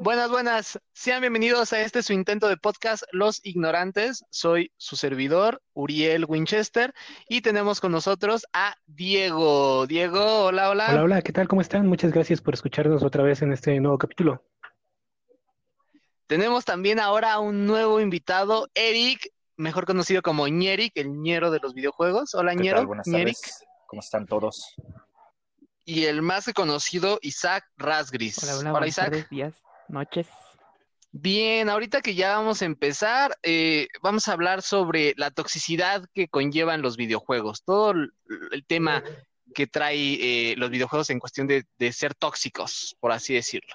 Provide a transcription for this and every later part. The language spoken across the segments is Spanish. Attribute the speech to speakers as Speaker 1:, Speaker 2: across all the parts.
Speaker 1: Buenas, buenas. Sean bienvenidos a este su intento de podcast Los Ignorantes. Soy su servidor, Uriel Winchester, y tenemos con nosotros a Diego. Diego, hola, hola.
Speaker 2: Hola, hola, ¿qué tal? ¿Cómo están? Muchas gracias por escucharnos otra vez en este nuevo capítulo.
Speaker 1: Tenemos también ahora un nuevo invitado, Eric, mejor conocido como Ñeric, el ñero de los videojuegos. Hola,
Speaker 3: ¿Qué
Speaker 1: ñero.
Speaker 3: tal? Buenas
Speaker 1: Ñeric.
Speaker 3: tardes. ¿Cómo están todos?
Speaker 1: Y el más conocido, Isaac Rasgris.
Speaker 4: Hola, hola, buenas
Speaker 1: Isaac.
Speaker 4: tardes, días, noches.
Speaker 1: Bien, ahorita que ya vamos a empezar, eh, vamos a hablar sobre la toxicidad que conllevan los videojuegos, todo el, tema que trae eh, los videojuegos en cuestión de, ser tóxicos, por así decirlo.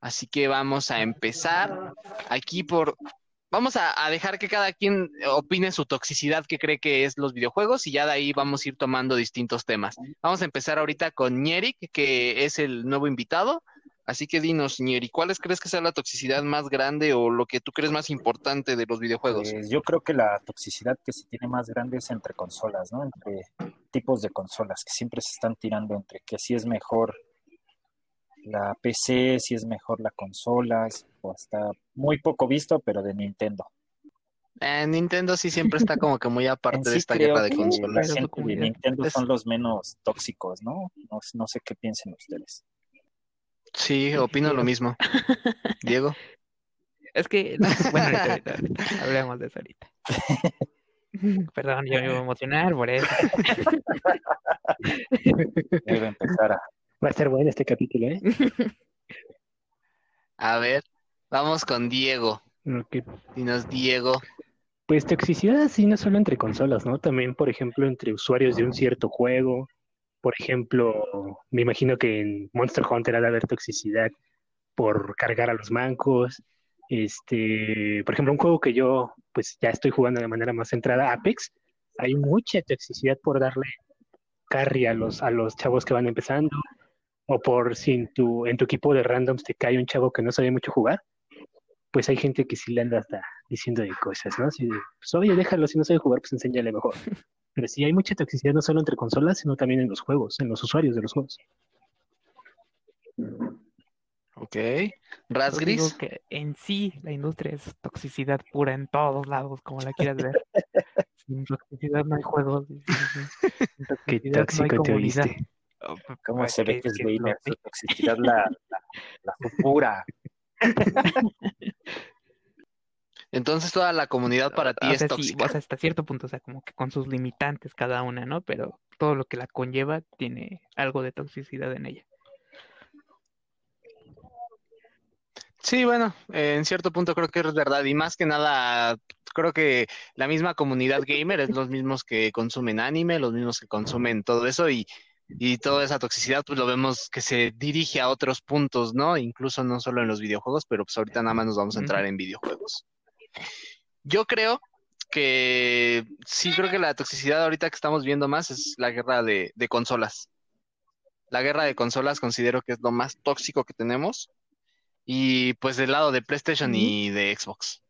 Speaker 1: Así que vamos a empezar aquí por... Vamos a, dejar que cada quien opine su toxicidad que cree que es los videojuegos y ya de ahí vamos a ir tomando distintos temas. Vamos a empezar ahorita con Ñeric, que es el nuevo invitado. Así que dinos, Ñeri, ¿cuáles crees que sea la toxicidad más grande o lo que tú crees más importante de los videojuegos?
Speaker 3: Pues yo creo que la toxicidad que se tiene más grande es entre consolas, ¿no? Entre tipos de consolas que siempre se están tirando entre que si es mejor la PC, si es mejor la consola, o hasta muy poco visto, pero de Nintendo.
Speaker 1: Eh, Nintendo sí siempre está como que muy aparte de
Speaker 3: sí
Speaker 1: esta
Speaker 3: creo
Speaker 1: guerra de consolas.
Speaker 3: de Nintendo son los menos tóxicos, ¿no? No, no sé qué piensen ustedes.
Speaker 1: Sí, opino lo mismo. Diego.
Speaker 4: Es que, bueno, ahorita, ahorita, ahorita, hablemos de eso ahorita. Perdón, yo me iba a emocionar por eso.
Speaker 3: Debe empezar a...
Speaker 2: Va a estar bueno este capítulo, ¿eh?
Speaker 1: A ver, vamos con Diego.
Speaker 2: Ok.
Speaker 1: Dinos, Diego.
Speaker 2: Pues toxicidad sí, no solo entre consolas, ¿no? También, por ejemplo, entre usuarios de un cierto juego. Por ejemplo, me imagino que en Monster Hunter ha de haber toxicidad por cargar a los mancos. Este, por ejemplo, un juego que yo pues ya estoy jugando de manera más centrada, Apex, hay mucha toxicidad por darle carry a los, a los chavos que van empezando, o por si en tu, en tu equipo de randoms te cae un chavo que no sabe mucho jugar, pues hay gente que sí le anda hasta diciendo de cosas, ¿no? Así de, pues oye, déjalo, si no sabe jugar, pues enséñale mejor. Pero sí hay mucha toxicidad no solo entre consolas, sino también en los juegos, en los usuarios de los juegos.
Speaker 1: Ok. Rasgris.
Speaker 4: que en sí la industria es toxicidad pura en todos lados, como la quieras ver. Sin toxicidad no hay juegos. sin-
Speaker 2: Qué
Speaker 4: toxicidad no hay
Speaker 2: tóxico te oíste.
Speaker 4: Oh,
Speaker 3: ¿Cómo
Speaker 4: pues,
Speaker 3: se ve
Speaker 4: que-
Speaker 3: es
Speaker 4: que
Speaker 3: toxicidad la, la, la pura.
Speaker 1: Entonces toda la comunidad para ti
Speaker 4: o
Speaker 1: es
Speaker 4: sea, sí,
Speaker 1: tóxica.
Speaker 4: o sea, hasta cierto punto, o sea, como que con sus limitantes cada una, ¿no? Pero todo lo que la conlleva tiene algo de toxicidad en ella.
Speaker 1: Sí, bueno, eh, en cierto punto creo que es verdad. Y más que nada, creo que la misma comunidad gamer es los mismos que consumen anime, los mismos que consumen todo eso y, y toda esa toxicidad, pues lo vemos que se dirige a otros puntos, ¿no? Incluso no solo en los videojuegos, pero pues ahorita nada más nos vamos a entrar en videojuegos. Yo creo que sí, creo que la toxicidad ahorita que estamos viendo más es la guerra de, de consolas. La guerra de consolas considero que es lo más tóxico que tenemos. Y pues del lado de PlayStation y de Xbox.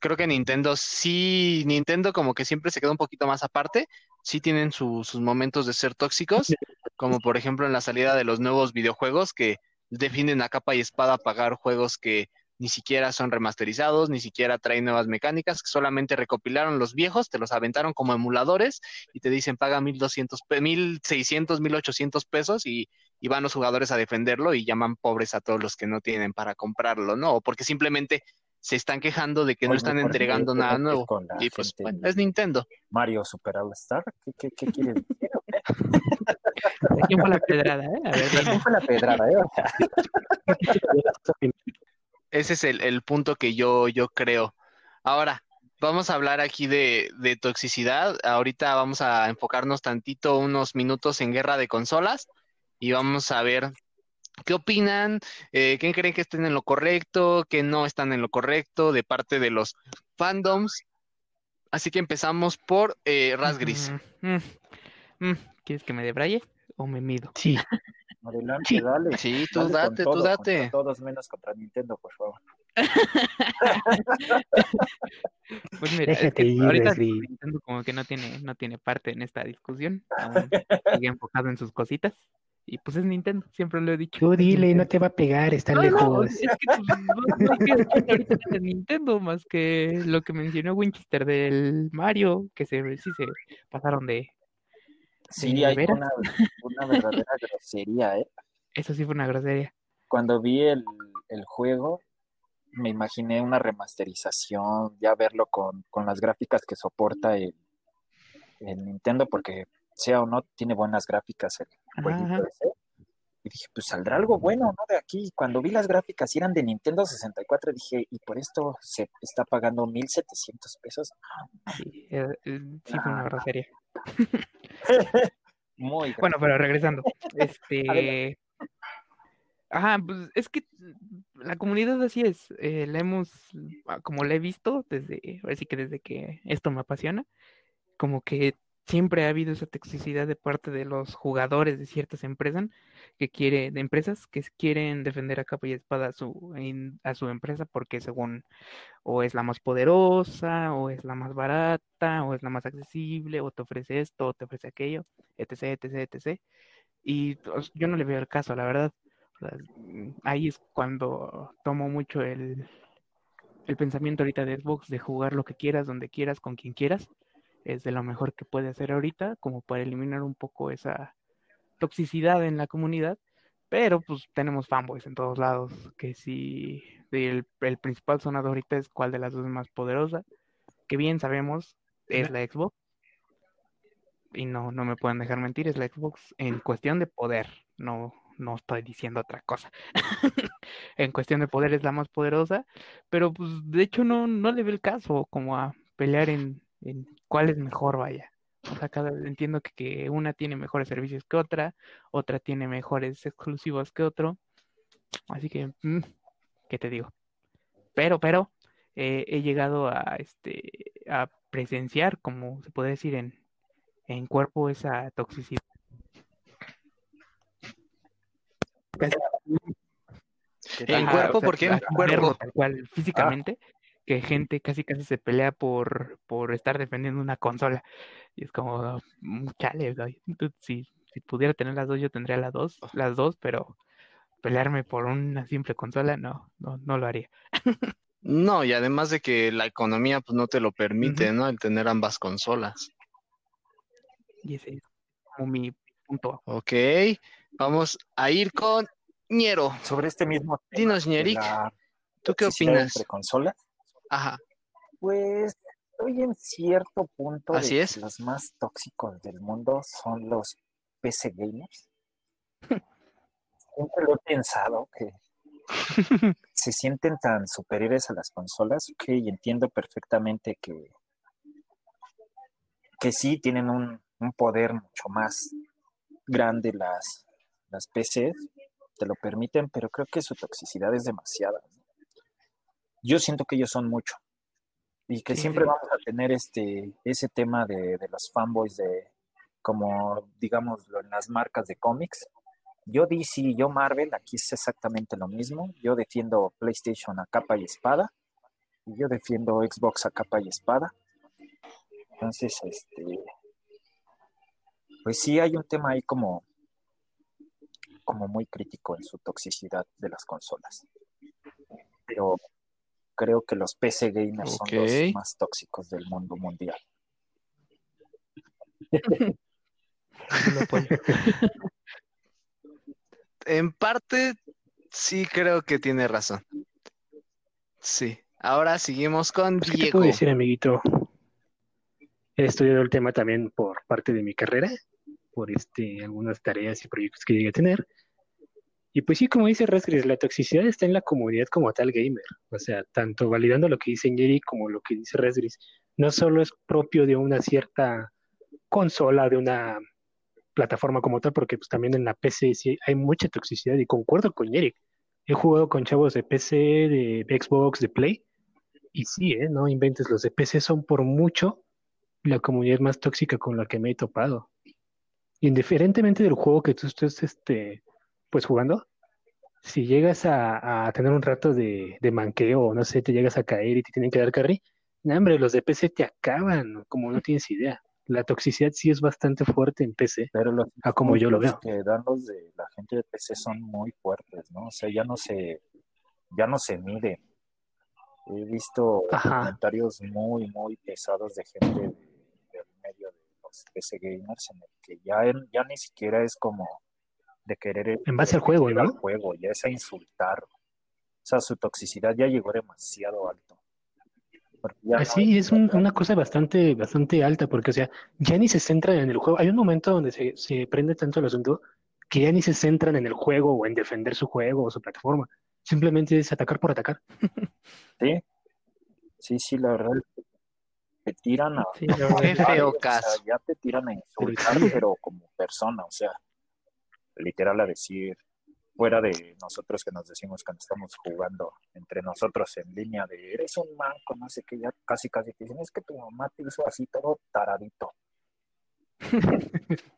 Speaker 1: Creo que Nintendo sí, Nintendo como que siempre se queda un poquito más aparte. Sí tienen su- sus momentos de ser tóxicos, como por ejemplo en la salida de los nuevos videojuegos que definen a capa y espada pagar juegos que ni siquiera son remasterizados, ni siquiera traen nuevas mecánicas, que solamente recopilaron los viejos, te los aventaron como emuladores y te dicen paga 1200, pe- 1600, 1800 pesos y, y van los jugadores a defenderlo y llaman pobres a todos los que no tienen para comprarlo, ¿no? O porque simplemente se están quejando de que no están
Speaker 3: ¿por qué
Speaker 1: entregando nada nuevo. Y pues bueno, es Nintendo.
Speaker 3: Mario Super All Star? ¿Qué, qué, qué quieres decir?
Speaker 4: ¿De quién fue la pedrada, eh? A ver, dime.
Speaker 3: ¿Quién fue la pedrada, eh? O sea,
Speaker 1: Ese es el, el punto que yo, yo creo. Ahora, vamos a hablar aquí de, de toxicidad. Ahorita vamos a enfocarnos tantito unos minutos en guerra de consolas y vamos a ver qué opinan, eh, quién creen que estén en lo correcto, que no están en lo correcto de parte de los fandoms. Así que empezamos por eh, Rasgris.
Speaker 4: Mm, mm, mm. ¿Quieres que me debraye o me mido?
Speaker 2: Sí,
Speaker 3: adelante,
Speaker 2: Sí.
Speaker 3: dale.
Speaker 1: Sí, tú
Speaker 3: Dale
Speaker 1: date, tú date.
Speaker 3: todos menos contra Nintendo, por favor.
Speaker 4: Pues mira, es
Speaker 2: Déjate
Speaker 4: que
Speaker 2: ir,
Speaker 4: ahorita. Nintendo como que no tiene, no tiene parte en esta discusión, aún sigue enfocado en sus cositas. Y pues es Nintendo, siempre lo he dicho.
Speaker 2: Tú dile, no te va a pegar, está
Speaker 4: No, no,
Speaker 2: lejos.
Speaker 4: es que pues, no, no de Nintendo más que lo que mencionó Winchester del Mario, que se, sí se pasaron de...
Speaker 3: Sí,
Speaker 4: ¿De
Speaker 3: hay una, una verdadera grosería, ¿eh?
Speaker 4: Eso sí fue una grosería.
Speaker 3: Cuando vi el, el juego, me imaginé una remasterización, ya verlo con, con las gráficas que soporta el, el Nintendo, porque sea o no, tiene buenas gráficas el jueguito
Speaker 4: Ajá.
Speaker 3: ese. Y dije, pues saldrá algo bueno, ¿no? De aquí. Cuando vi las gráficas y eran de Nintendo 64, dije, y por esto se está pagando 1.700 pesos.
Speaker 4: Sí, eh, eh, sí fue una
Speaker 3: Ah.
Speaker 4: grosería.
Speaker 3: Muy
Speaker 4: Bueno, pero regresando. Este. Ajá, pues es que la comunidad así es. eh, la hemos, ah, como la he visto desde, así que desde que esto me apasiona, como que siempre ha habido esa toxicidad de parte de los jugadores de ciertas empresas que quiere, de empresas que quieren defender a capa y espada a su, a su empresa porque según o es la más poderosa, o es la más barata, o es la más accesible, o te ofrece esto, o te ofrece aquello, etc, etc, etc. Y pues, yo no le veo el caso, la verdad. Mm, ahí es cuando tomo mucho el, el pensamiento ahorita de Xbox de jugar lo que quieras, donde quieras, con quien quieras. Es de lo mejor que puede hacer ahorita, como para eliminar un poco esa toxicidad en la comunidad. Pero pues tenemos fanboys en todos lados, que si el, el principal sonado ahorita es cuál de las dos es más poderosa, que bien sabemos es la Xbox. Y no, no me pueden dejar mentir, es la Xbox en cuestión de poder, no, no estoy diciendo otra cosa. En cuestión de poder es la más poderosa, pero pues de hecho no, no le veo el caso como a pelear en, en cuál es mejor, vaya. O sea, cada, entiendo que, que una tiene mejores servicios que otra, otra tiene mejores exclusivos que otro. Así que, mm, ¿qué te digo? Pero, pero, eh, he llegado a este a presenciar, como se puede decir en, en cuerpo, esa toxicidad.
Speaker 1: ¿En cuerpo?
Speaker 4: o sea,
Speaker 1: ¿Por qué en cuerpo?
Speaker 4: tal cual, físicamente, que gente casi casi se pelea por, por estar defendiendo una consola. Y es como, mm, chale, si, si pudiera tener las dos, yo tendría las dos, las dos, pero pelearme por una simple consola, no, no, no lo haría.
Speaker 1: No, y además de que la economía pues no te lo permite, ¿no? El tener ambas consolas.
Speaker 4: Y ese es como mi punto.
Speaker 1: Ok, vamos a ir con Ñero.
Speaker 3: Sobre este mismo tema
Speaker 1: Dinos, Ñeric, ¿tú qué opinas?
Speaker 3: entre consolas,
Speaker 1: Ajá,
Speaker 3: Pues estoy en cierto punto de
Speaker 1: Así
Speaker 3: que
Speaker 1: es.
Speaker 3: los más tóxicos del mundo son los PC gamers. Siempre lo he pensado que se sienten tan superiores a las consolas, ok, y entiendo perfectamente que, que sí tienen un, un poder mucho más grande las, las PCs, te lo permiten, pero creo que su toxicidad es demasiada. ¿no? Yo siento que ellos son mucho. Y que
Speaker 4: Sí,
Speaker 3: siempre
Speaker 4: sí.
Speaker 3: vamos a tener este ese tema de, de los fanboys de como digamos en las marcas de cómics. Yo DC yo Marvel aquí es exactamente lo mismo. Yo defiendo PlayStation a capa y espada. Y yo defiendo Xbox a capa y espada. Entonces este pues sí hay un tema ahí como como muy crítico en su toxicidad de las consolas. Pero creo que los PC gamers son los más tóxicos del mundo mundial.
Speaker 1: En parte sí creo que tiene razón. Sí, ahora seguimos con
Speaker 2: Pues, ¿qué te
Speaker 1: Diego.
Speaker 2: puedo decir, amiguito? He estudiado el tema también por parte de mi carrera, por este, algunas tareas y proyectos que llegué a tener. Y pues sí, como dice Rasgris, la toxicidad está en la comunidad como tal gamer. O sea, tanto validando lo que dice Jerry como lo que dice Rasgris. No solo es propio de una cierta consola, de una plataforma como tal, porque pues también en la PC sí hay mucha toxicidad y concuerdo con Eric. He jugado con chavos de PC, de Xbox, de Play, y sí, ¿eh? No inventes, los de PC son por mucho la comunidad más tóxica con la que me he topado. Indiferentemente del juego que tú estés este, pues jugando, si llegas a, a tener un rato de, de manqueo o no sé, te llegas a caer y te tienen que dar carry, no, hombre, los de PC te acaban, como no tienes idea. La toxicidad sí es bastante fuerte en PC,
Speaker 3: Pero los
Speaker 2: a como yo lo veo.
Speaker 3: que dan los de la gente de PC son muy fuertes, ¿no? O sea, ya no se, ya no se mide. He visto
Speaker 2: Ajá.
Speaker 3: comentarios muy, muy pesados de gente de- del medio de los PC gamers en el que ya, ya ni siquiera es como de querer
Speaker 2: En base al juego,
Speaker 3: ir al
Speaker 2: ¿no?
Speaker 3: juego, ya es a insultar. O sea, su toxicidad ya llegó demasiado alto. No
Speaker 2: Así es un- una cosa bastante, bastante alta, porque, o sea, ya ni se centran en el juego. Hay un momento donde se, se prende tanto el asunto que ya ni se centran en el juego o en defender su juego o su plataforma. Simplemente es atacar por atacar.
Speaker 3: Sí, sí, sí, la verdad. Te tiran a.
Speaker 4: Sí.
Speaker 1: Qué
Speaker 3: insultar,
Speaker 1: feo
Speaker 3: o sea,
Speaker 1: caso.
Speaker 3: ya te tiran a insultar,
Speaker 2: sí.
Speaker 3: pero como persona, o sea, literal a decir, fuera de nosotros que nos decimos cuando estamos jugando entre nosotros en línea de eres un manco, no sé qué, ya casi casi te dicen, es que tu mamá te hizo así todo taradito.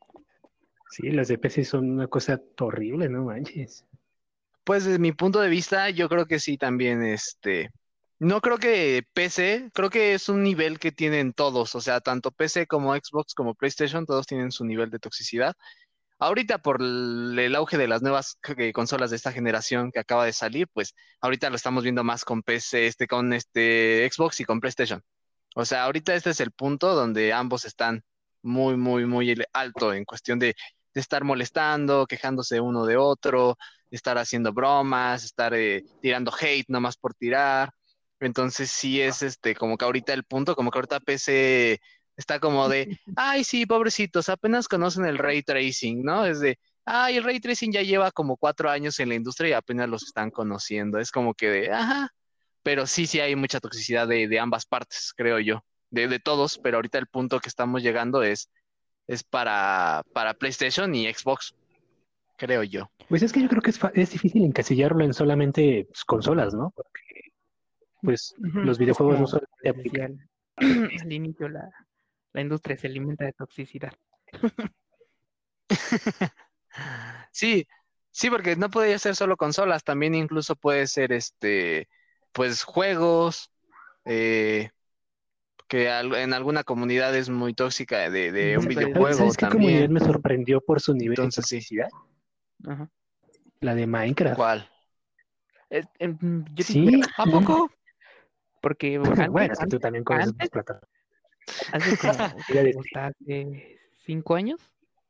Speaker 2: Sí, los de PC son una cosa horrible, no manches.
Speaker 1: Pues desde mi punto de vista, yo creo que sí también, este, no creo que PC, creo que es un nivel que tienen todos, o sea, tanto PC como Xbox como PlayStation, todos tienen su nivel de toxicidad. Ahorita por el, auge de las nuevas eh, consolas de esta generación que acaba de salir, pues ahorita lo estamos viendo más con PC, este, con este Xbox y con PlayStation. O sea, ahorita este es el punto donde ambos están muy, muy, muy alto en cuestión de, de estar molestando, quejándose uno de otro, estar haciendo bromas, estar eh, tirando hate nomás por tirar. Entonces sí es este, como que ahorita el punto, como que ahorita PC está como de, ay, sí, pobrecitos, apenas conocen el ray tracing, ¿no? Es de, ay, el ray tracing ya lleva como cuatro años en la industria y apenas los están conociendo. Es como que de, ajá, pero sí, sí hay mucha toxicidad de, de ambas partes, creo yo, de, de todos, pero ahorita el punto que estamos llegando es, es para, para PlayStation y Xbox, creo yo.
Speaker 2: Pues es que yo creo que es, fa- es difícil encasillarlo en solamente pues, consolas, ¿no? Porque, pues, los videojuegos no solamente aplican.
Speaker 4: al inicio, la, la industria se alimenta de toxicidad.
Speaker 1: Sí, sí, porque no puede ser solo consolas, también incluso puede ser este, pues juegos, eh, que en alguna comunidad es muy tóxica de, de un
Speaker 4: pero-
Speaker 1: videojuego
Speaker 2: ¿Sabes qué comunidad me sorprendió por su nivel
Speaker 1: Entonces,
Speaker 2: de
Speaker 1: sí.
Speaker 2: toxicidad?
Speaker 4: Ajá.
Speaker 2: La de Minecraft.
Speaker 1: ¿Cuál?
Speaker 4: Em, yo
Speaker 2: Sí,
Speaker 1: ¿A poco?
Speaker 4: porque antes,
Speaker 2: bueno, tú también conoces
Speaker 4: antes-
Speaker 2: más plataformas.
Speaker 4: Hace como, hasta hace cinco años,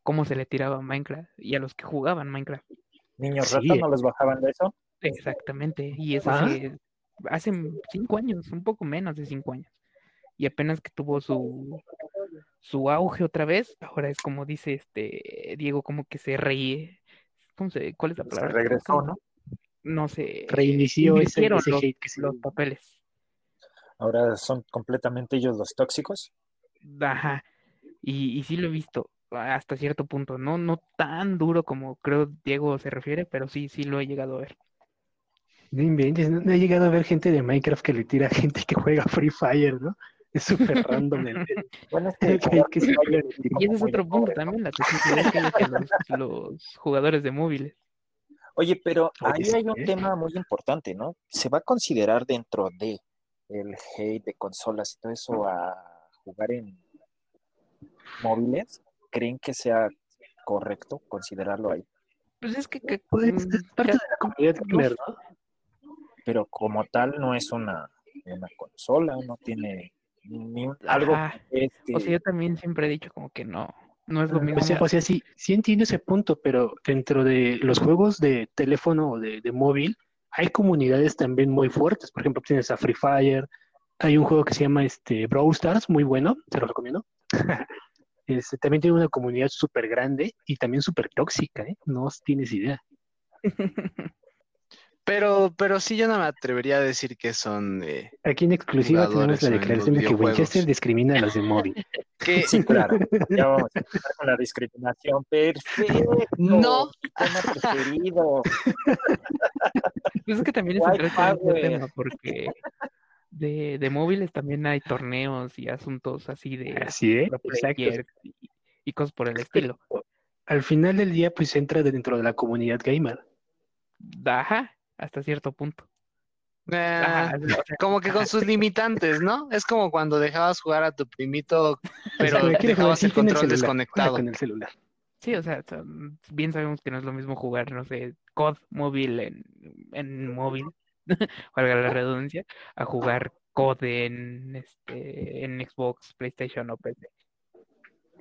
Speaker 4: cómo se le tiraba a Minecraft y a los que jugaban Minecraft.
Speaker 3: Niños
Speaker 2: Sí,
Speaker 3: ratas
Speaker 2: eh.
Speaker 3: no les bajaban de eso.
Speaker 4: Exactamente, y eso
Speaker 2: Ah.
Speaker 4: hace, hace cinco años, un poco menos de cinco años. Y apenas que tuvo su, su auge otra vez, ahora es como dice este Diego, como que se ríe. ¿Cómo se, ¿Cuál es la
Speaker 3: Se
Speaker 4: palabra?
Speaker 3: regresó,
Speaker 4: ¿Cómo-
Speaker 3: ¿no?
Speaker 4: No sé.
Speaker 2: Reinició ese, ese
Speaker 4: los,
Speaker 2: hate que se
Speaker 4: los papeles.
Speaker 3: Ahora son completamente ellos los tóxicos.
Speaker 4: Ajá. Y, y sí lo he visto hasta cierto punto. No, no tan duro como creo Diego se refiere, pero sí, sí lo he llegado a ver.
Speaker 2: No inventes, no, no he llegado a ver gente de Minecraft que le tira a gente que juega Free Fire, ¿no? Es súper random el, el-
Speaker 3: Bueno, es
Speaker 2: el
Speaker 3: que,
Speaker 2: hate que se tira.
Speaker 4: Y ese es otro punto también, la toxicidad que hay los, los jugadores de móviles.
Speaker 3: Oye, pero ahí hay un tema muy importante, ¿no? ¿Se va a considerar dentro de el hate de consolas y todo eso a jugar en móviles? ¿Creen que sea correcto considerarlo ahí?
Speaker 4: Pues es que, que-
Speaker 2: Pues,
Speaker 4: mm,
Speaker 2: es parte de la comunidad gamer, ¿no?
Speaker 3: Pero como tal no es una, una consola, no tiene ni un- algo este,
Speaker 4: O sea, yo también siempre he dicho como que no, no es lo mismo.
Speaker 2: O sea, o sea, sí, sí entiendo ese punto, pero dentro de los juegos de teléfono o de, de móvil, hay comunidades también muy fuertes. Por ejemplo, tienes a Free Fire, hay un juego que se llama este, Brawl Stars, muy bueno, se lo recomiendo. Este, también tiene una comunidad súper grande y también súper tóxica, ¿eh? No tienes idea.
Speaker 1: Pero, pero sí, yo no me atrevería a decir que son eh,
Speaker 2: Aquí en exclusiva tenemos la declaración de que. Winchester discrimina a los de móvil.
Speaker 1: que
Speaker 3: Sí, claro. Ya vamos a empezar con la discriminación. Perfecto.
Speaker 1: No.
Speaker 3: Tema preferido.
Speaker 4: Pues es que también es interesante el
Speaker 3: power.
Speaker 4: tema, porque de, de móviles también hay torneos y asuntos así de
Speaker 2: Así,
Speaker 4: players y, y cosas por el estilo.
Speaker 2: Al final del día, pues entra dentro de la comunidad gamer.
Speaker 4: Ajá, hasta cierto punto.
Speaker 1: Eh,
Speaker 4: Ajá, o sea,
Speaker 1: como que con sus limitantes, ¿no? Es como cuando dejabas jugar a tu primito, pero
Speaker 2: quiere jugar
Speaker 1: dejabas el control
Speaker 2: celular,
Speaker 1: desconectado.
Speaker 2: con el celular.
Speaker 4: Sí, o sea, bien sabemos que no es lo mismo jugar, no sé, COD móvil en, en móvil, valga la redundancia, a jugar COD en, este, en Xbox, PlayStation o PC.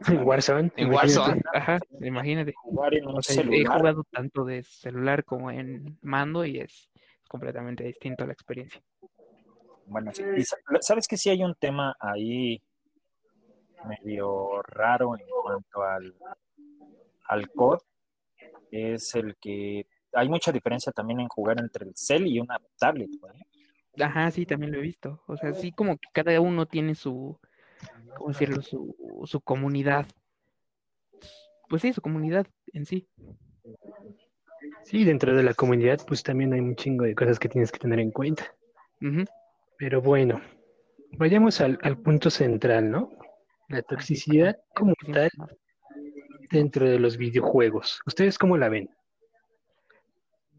Speaker 2: En Warzone.
Speaker 1: En
Speaker 2: imagínate.
Speaker 1: Warzone.
Speaker 4: Ajá, imagínate.
Speaker 3: Jugar en un
Speaker 4: O sea, he jugado tanto de celular como en mando y es completamente distinto la experiencia.
Speaker 3: Bueno, sí. Y sabes que sí hay un tema ahí medio raro en cuanto al, al COD. Es el que hay mucha diferencia también en jugar entre el cel y una tablet, güey.
Speaker 4: Ajá, sí, también lo he visto. O sea, sí como que cada uno tiene su, ¿cómo decirlo? Su, su comunidad. Pues sí, su comunidad en sí.
Speaker 2: Sí, dentro de la comunidad, pues también hay un chingo de cosas que tienes que tener en cuenta. Pero bueno, vayamos al, al punto central, ¿no? La toxicidad como tal dentro de los videojuegos. ¿Ustedes cómo la ven?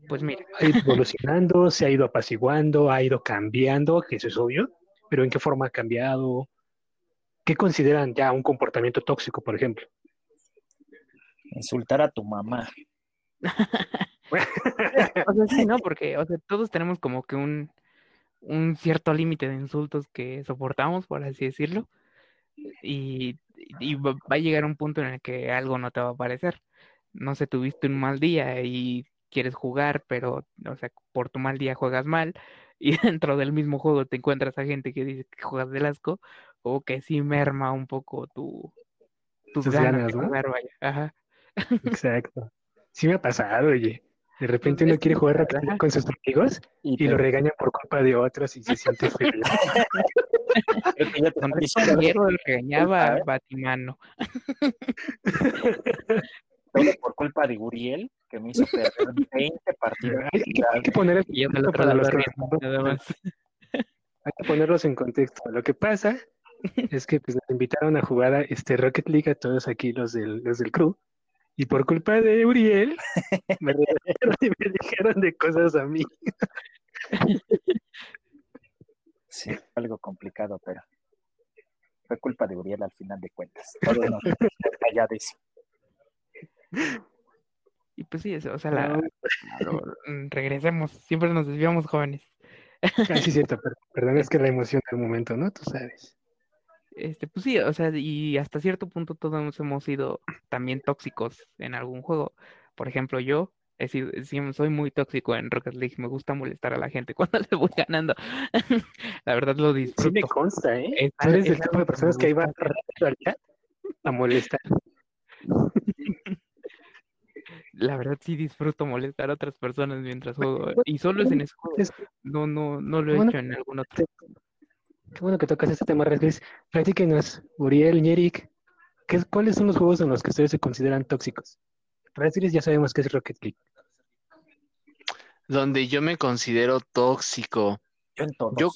Speaker 4: Pues mira,
Speaker 2: ¿Ha ido evolucionando? ¿Se ha ido apaciguando? ¿Ha ido cambiando? Que eso es obvio. Pero ¿en qué forma ha cambiado? ¿Qué consideran ya un comportamiento tóxico, por ejemplo?
Speaker 3: Insultar a tu mamá.
Speaker 4: o sea, sí, ¿no? Porque, o sea, todos tenemos como que un, un cierto límite de insultos que soportamos, por así decirlo. Y, y va a llegar un punto en el que algo no te va a parecer. No sé, tuviste un mal día y quieres jugar, pero, o sea, por tu mal día juegas mal y dentro del mismo juego te encuentras a gente que dice que juegas del asco, o que sí merma un poco tu, tus
Speaker 2: Tus
Speaker 4: ganas,
Speaker 2: ganas,
Speaker 4: de
Speaker 2: ¿no?
Speaker 4: jugar, vaya. Ajá.
Speaker 2: Exacto. Sí me ha pasado, oye. De repente
Speaker 4: Pues
Speaker 2: uno
Speaker 4: es
Speaker 2: quiere jugar Rocket con sus amigos
Speaker 3: Y,
Speaker 2: lo regañan por culpa de otros y se siente
Speaker 3: diciendo
Speaker 4: Diego regañaba a
Speaker 3: ¿eh?
Speaker 4: Batimano.
Speaker 3: todo por culpa de Uriel, que me hizo perder 20 partidos.
Speaker 2: hay, hay que, hay que poner
Speaker 4: yo otro
Speaker 2: para los que
Speaker 4: riendo, nada más.
Speaker 2: Hay que ponerlos en contexto. Lo que pasa es que pues, nos invitaron a jugar a este Rocket League a todos aquí los del, los del crew. Y por culpa de Uriel, me y me dijeron de cosas a mí.
Speaker 3: Sí, fue algo complicado, pero fue culpa de Uriel al final de cuentas. Todo nos allá de eso.
Speaker 4: Y pues sí, eso, o sea, la,
Speaker 2: No.
Speaker 4: mm, regresemos, siempre nos desviamos jóvenes.
Speaker 2: Ah, sí, cierto, per- perdón, es que la emoción del momento, ¿no? Tú sabes.
Speaker 4: Este, pues sí, o sea, y hasta cierto punto todos hemos sido también tóxicos en algún juego. Por ejemplo, yo he sido, soy muy tóxico en Rocket League, me gusta molestar a la gente cuando le voy ganando. La verdad lo
Speaker 2: Sí me
Speaker 4: disfruto.
Speaker 2: consta, ¿eh?
Speaker 4: Es-
Speaker 2: Tú eres
Speaker 4: es
Speaker 2: del tipo de personas que iba a molestar.
Speaker 4: La verdad sí disfruto molestar a otras personas mientras juego. Y solo es en ese juego.
Speaker 2: Es-
Speaker 4: No, no, no lo he
Speaker 2: Bueno,
Speaker 4: hecho en algún otro.
Speaker 2: Qué bueno que tocas este tema, Rasgris. Platíquenos, Uriel, ¿qué, ¿cuáles son los juegos en los que ustedes se consideran tóxicos? Rasgris ya sabemos que es Rocket League.
Speaker 1: Donde yo me considero tóxico.
Speaker 3: Yo en todos.
Speaker 1: Yo-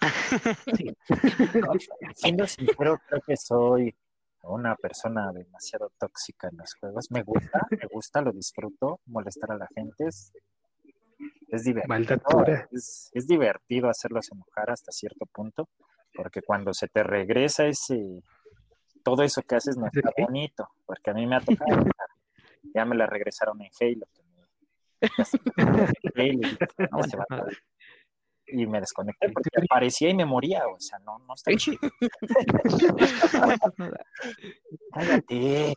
Speaker 3: Siendo sincero, creo que soy una persona demasiado tóxica en los juegos. Me gusta, me gusta, lo disfruto. Molestar a la gente es, divertido. Es, es divertido hacerlos enojar hasta cierto punto, porque cuando se te regresa ese todo eso que haces no
Speaker 2: ¿Ese
Speaker 3: está bonito, porque a mí me ha tocado, ya me la regresaron en Halo, que me- Halo, y,
Speaker 4: No
Speaker 3: se va me desconecté porque aparecía y me moría, o sea, no, no está chido. Cállate.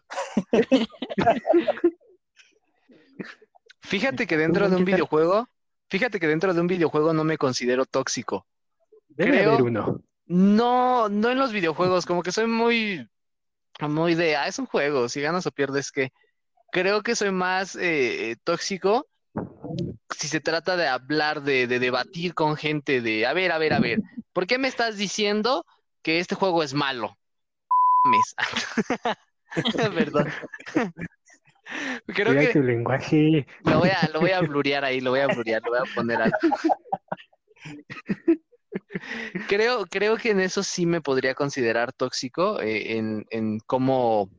Speaker 1: Fíjate que dentro de un videojuego, fíjate que dentro de un videojuego no me considero tóxico.
Speaker 2: Debe
Speaker 1: Creo-
Speaker 2: haber uno.
Speaker 1: No, no en los videojuegos, como que soy muy, muy de, ah, es un juego, si ganas o pierdes, que creo que soy más eh, eh, tóxico si se trata de hablar, de, de debatir con gente, de, a ver, a ver, a ver, ¿por qué me estás diciendo que este juego es malo? Perdón. Creo que
Speaker 2: tu lenguaje.
Speaker 1: lo voy a, lo voy a blurear ahí, lo voy a blurear, lo voy a poner algo. Creo, creo que en eso sí me podría considerar tóxico, eh, en, en cómo,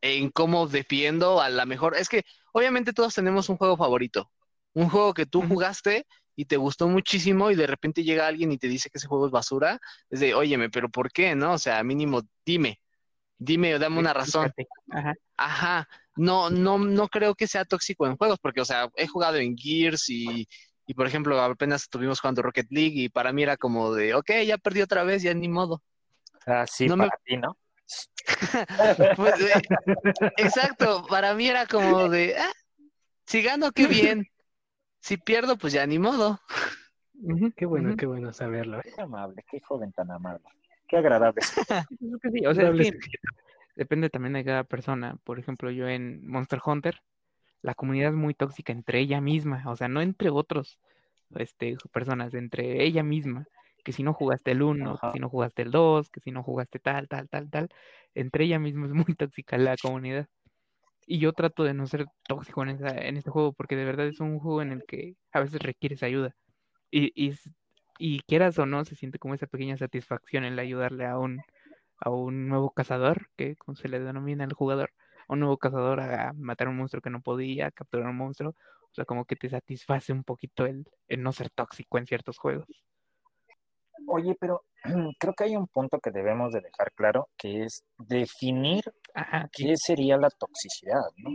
Speaker 1: en cómo defiendo a la mejor. Es que obviamente todos tenemos un juego favorito, un juego que tú jugaste y te gustó muchísimo y de repente llega alguien y te dice que ese juego es basura, es de, óyeme, pero ¿por qué? ¿No? O sea, mínimo, dime, dime o dame una razón.
Speaker 4: Ajá.
Speaker 1: Ajá, no, no, no creo que sea tóxico en juegos, porque, o sea, he jugado en Gears y, y, por ejemplo, apenas estuvimos jugando Rocket League y para mí era como de, ok, ya perdí otra vez, ya ni modo.
Speaker 3: Ah, sí,
Speaker 1: No me-
Speaker 3: ti, ¿no?
Speaker 1: Pues, eh, exacto, para mí era como de, ah, si gano, qué bien. Si pierdo, pues ya ni modo.
Speaker 2: Qué bueno, qué bueno saberlo. ¿eh?
Speaker 3: Qué amable, qué joven tan amable. Qué agradable.
Speaker 4: Sí, o sea, es que depende también de cada persona. Por ejemplo, yo en Monster Hunter, la comunidad es muy tóxica entre ella misma, o sea, no entre otros este, personas, entre ella misma. Que si no jugaste el 1, que si no jugaste el 2, que si no jugaste tal, tal, tal, tal. Entre ella misma es muy tóxica la comunidad. Y yo trato de no ser tóxico en, esa, en este juego porque de verdad es un juego en el que a veces requieres ayuda. Y, y, y quieras o no, se siente como esa pequeña satisfacción el ayudarle a un, a un nuevo cazador, que como se le denomina al jugador, a un nuevo cazador a matar a un monstruo que no podía, a capturar un monstruo. O sea, como que te satisface un poquito el, el no ser tóxico en ciertos juegos.
Speaker 3: Oye, pero creo que hay un punto que debemos de dejar claro, que es definir
Speaker 4: Ajá, sí.
Speaker 3: qué sería la toxicidad, ¿no?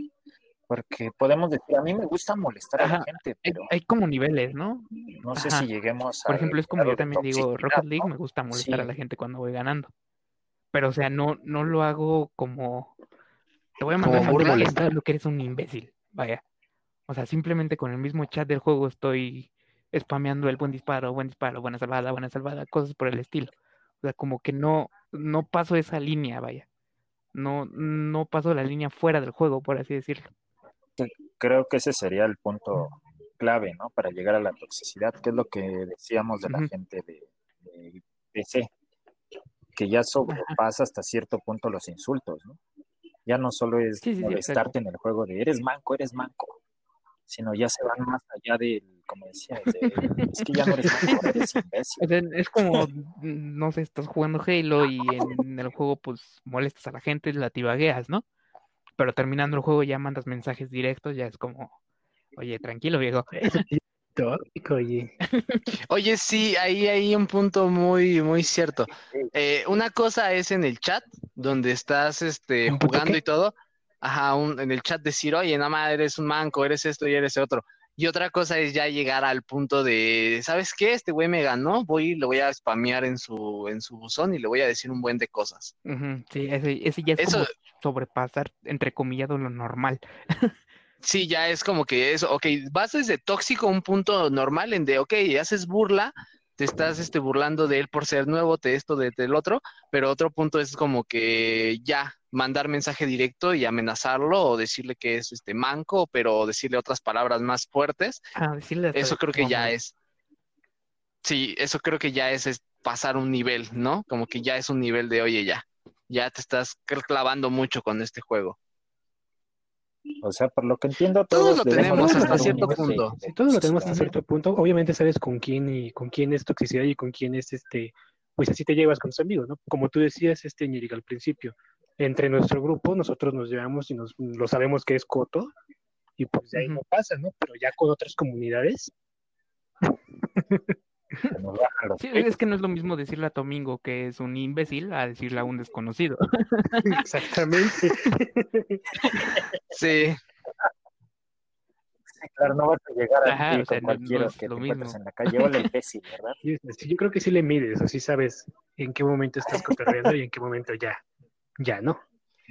Speaker 3: Porque podemos decir, a mí me gusta molestar a la gente, pero
Speaker 4: hay como niveles, ¿no?
Speaker 3: no sé si lleguemos a...
Speaker 4: Por ejemplo, es como yo también digo, Rocket League me gusta molestar a la gente cuando voy ganando. Pero, o sea, no, no lo hago como... Te voy a
Speaker 1: Como
Speaker 4: mandar
Speaker 1: por
Speaker 4: mensajes,
Speaker 2: molestar.
Speaker 4: lo que eres un imbécil. Vaya. O sea, simplemente con el mismo chat del juego estoy spameando el buen disparo, buen disparo, buena salvada, buena salvada, cosas por el estilo. O sea, como que no, no paso esa línea, vaya. No, no paso la línea fuera del juego, por así decirlo.
Speaker 3: Creo que ese sería el punto clave, ¿no? Para llegar a la toxicidad, que es lo que decíamos de la gente de, de PC, que ya sobrepasa hasta cierto punto los insultos, ¿no? Ya no solo es
Speaker 4: Sí, sí, sí,
Speaker 3: molestarte en el juego de eres manco, eres manco, sino ya se van más allá del, como decía, de, es que ya no eres manco, eres imbécil.
Speaker 4: Es como, no sé, estás jugando Halo y en el juego pues molestas a la gente, la tibagueas, ¿no? Pero terminando el juego ya mandas mensajes directos, ya es como, oye, tranquilo, viejo.
Speaker 2: Oye.
Speaker 1: Oye, sí, ahí hay un punto muy, muy cierto. Eh, una cosa es en el chat, donde estás este,
Speaker 2: ¿Un punto
Speaker 1: jugando
Speaker 2: qué?
Speaker 1: y todo. Ajá, un- en el chat decir, oye, nada más eres un manco, eres esto y eres otro. Y otra cosa es ya llegar al punto de, ¿sabes qué? Este güey me ganó, voy y le voy a spamear en su, en su buzón y le voy a decir un buen de cosas.
Speaker 4: Sí, ese, ese ya es
Speaker 1: Eso,
Speaker 4: como sobrepasar, entrecomillado, lo normal.
Speaker 1: sí, ya es como que eso, ok, vas desde tóxico a un punto normal en de, ok, haces burla, te estás este, burlando de él por ser nuevo, de esto, de, del otro, pero otro punto es como que ya mandar mensaje directo y amenazarlo o decirle que es este manco, pero decirle otras palabras más fuertes,
Speaker 4: Ah, decirle
Speaker 1: eso creo que ya es, sí, eso creo que ya es, es pasar un nivel, ¿no? Como que ya es un nivel de, oye, ya, ya te estás clavando mucho con este juego.
Speaker 3: O sea, por lo que entiendo,
Speaker 1: Todos
Speaker 3: todos
Speaker 1: lo tenemos
Speaker 2: hasta
Speaker 1: cierto punto.
Speaker 2: Sí, todos lo tenemos hasta cierto punto. Obviamente sabes con quién y con quién es toxicidad y con quién es este, pues así te llevas con tus amigos, ¿no? Como tú decías, este Ñerica, al principio, entre nuestro grupo nosotros nos llevamos y nos lo sabemos que es coto y pues de ahí no pasa, ¿no? Pero ya con otras comunidades,
Speaker 4: Sí, es que no es lo mismo decirle a Domingo que es un imbécil a decirle a un desconocido.
Speaker 2: exactamente.
Speaker 1: Sí,
Speaker 3: Sí, claro, no vas a llegar a
Speaker 4: Ajá,
Speaker 3: ti
Speaker 4: o sea,
Speaker 3: con
Speaker 4: no- no
Speaker 3: cualquiera que te
Speaker 4: lo
Speaker 3: encuentres
Speaker 4: mismo.
Speaker 3: en la calle. Hola, imbécil, ¿verdad?
Speaker 2: Sí, yo creo que sí le mides, así sabes en qué momento estás cotorreando y en qué momento ya, ya no.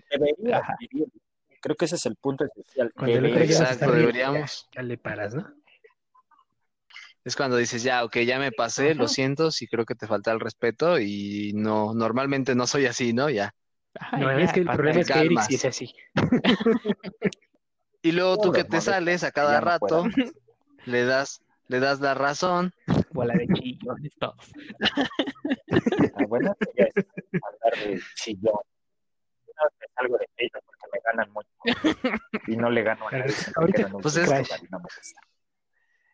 Speaker 3: Deberías. Creo que ese es el punto esencial.
Speaker 2: Cuando
Speaker 3: Deberías.
Speaker 1: Exacto, deberíamos.
Speaker 2: Ya, ya le paras, ¿no?
Speaker 1: Es cuando dices, ya, ok, ya me pasé, lo
Speaker 4: Ajá.
Speaker 1: siento, sí creo que te falta el respeto y no, normalmente no soy así, ¿no? Ya.
Speaker 4: Ajá,
Speaker 2: No,
Speaker 4: y
Speaker 2: es
Speaker 4: ya,
Speaker 2: que el problema es que Eric sí es así.
Speaker 1: Y luego tú que te sales a
Speaker 3: ya
Speaker 1: cada rato, le das, le das la razón.
Speaker 4: bola de chillones todos.
Speaker 3: Eso ya es hablar de chillón. No, me salgo de porque me ganan mucho. Y no le gano a nadie.
Speaker 2: Ahorita,
Speaker 1: pues es-
Speaker 3: lugar y no me gusta.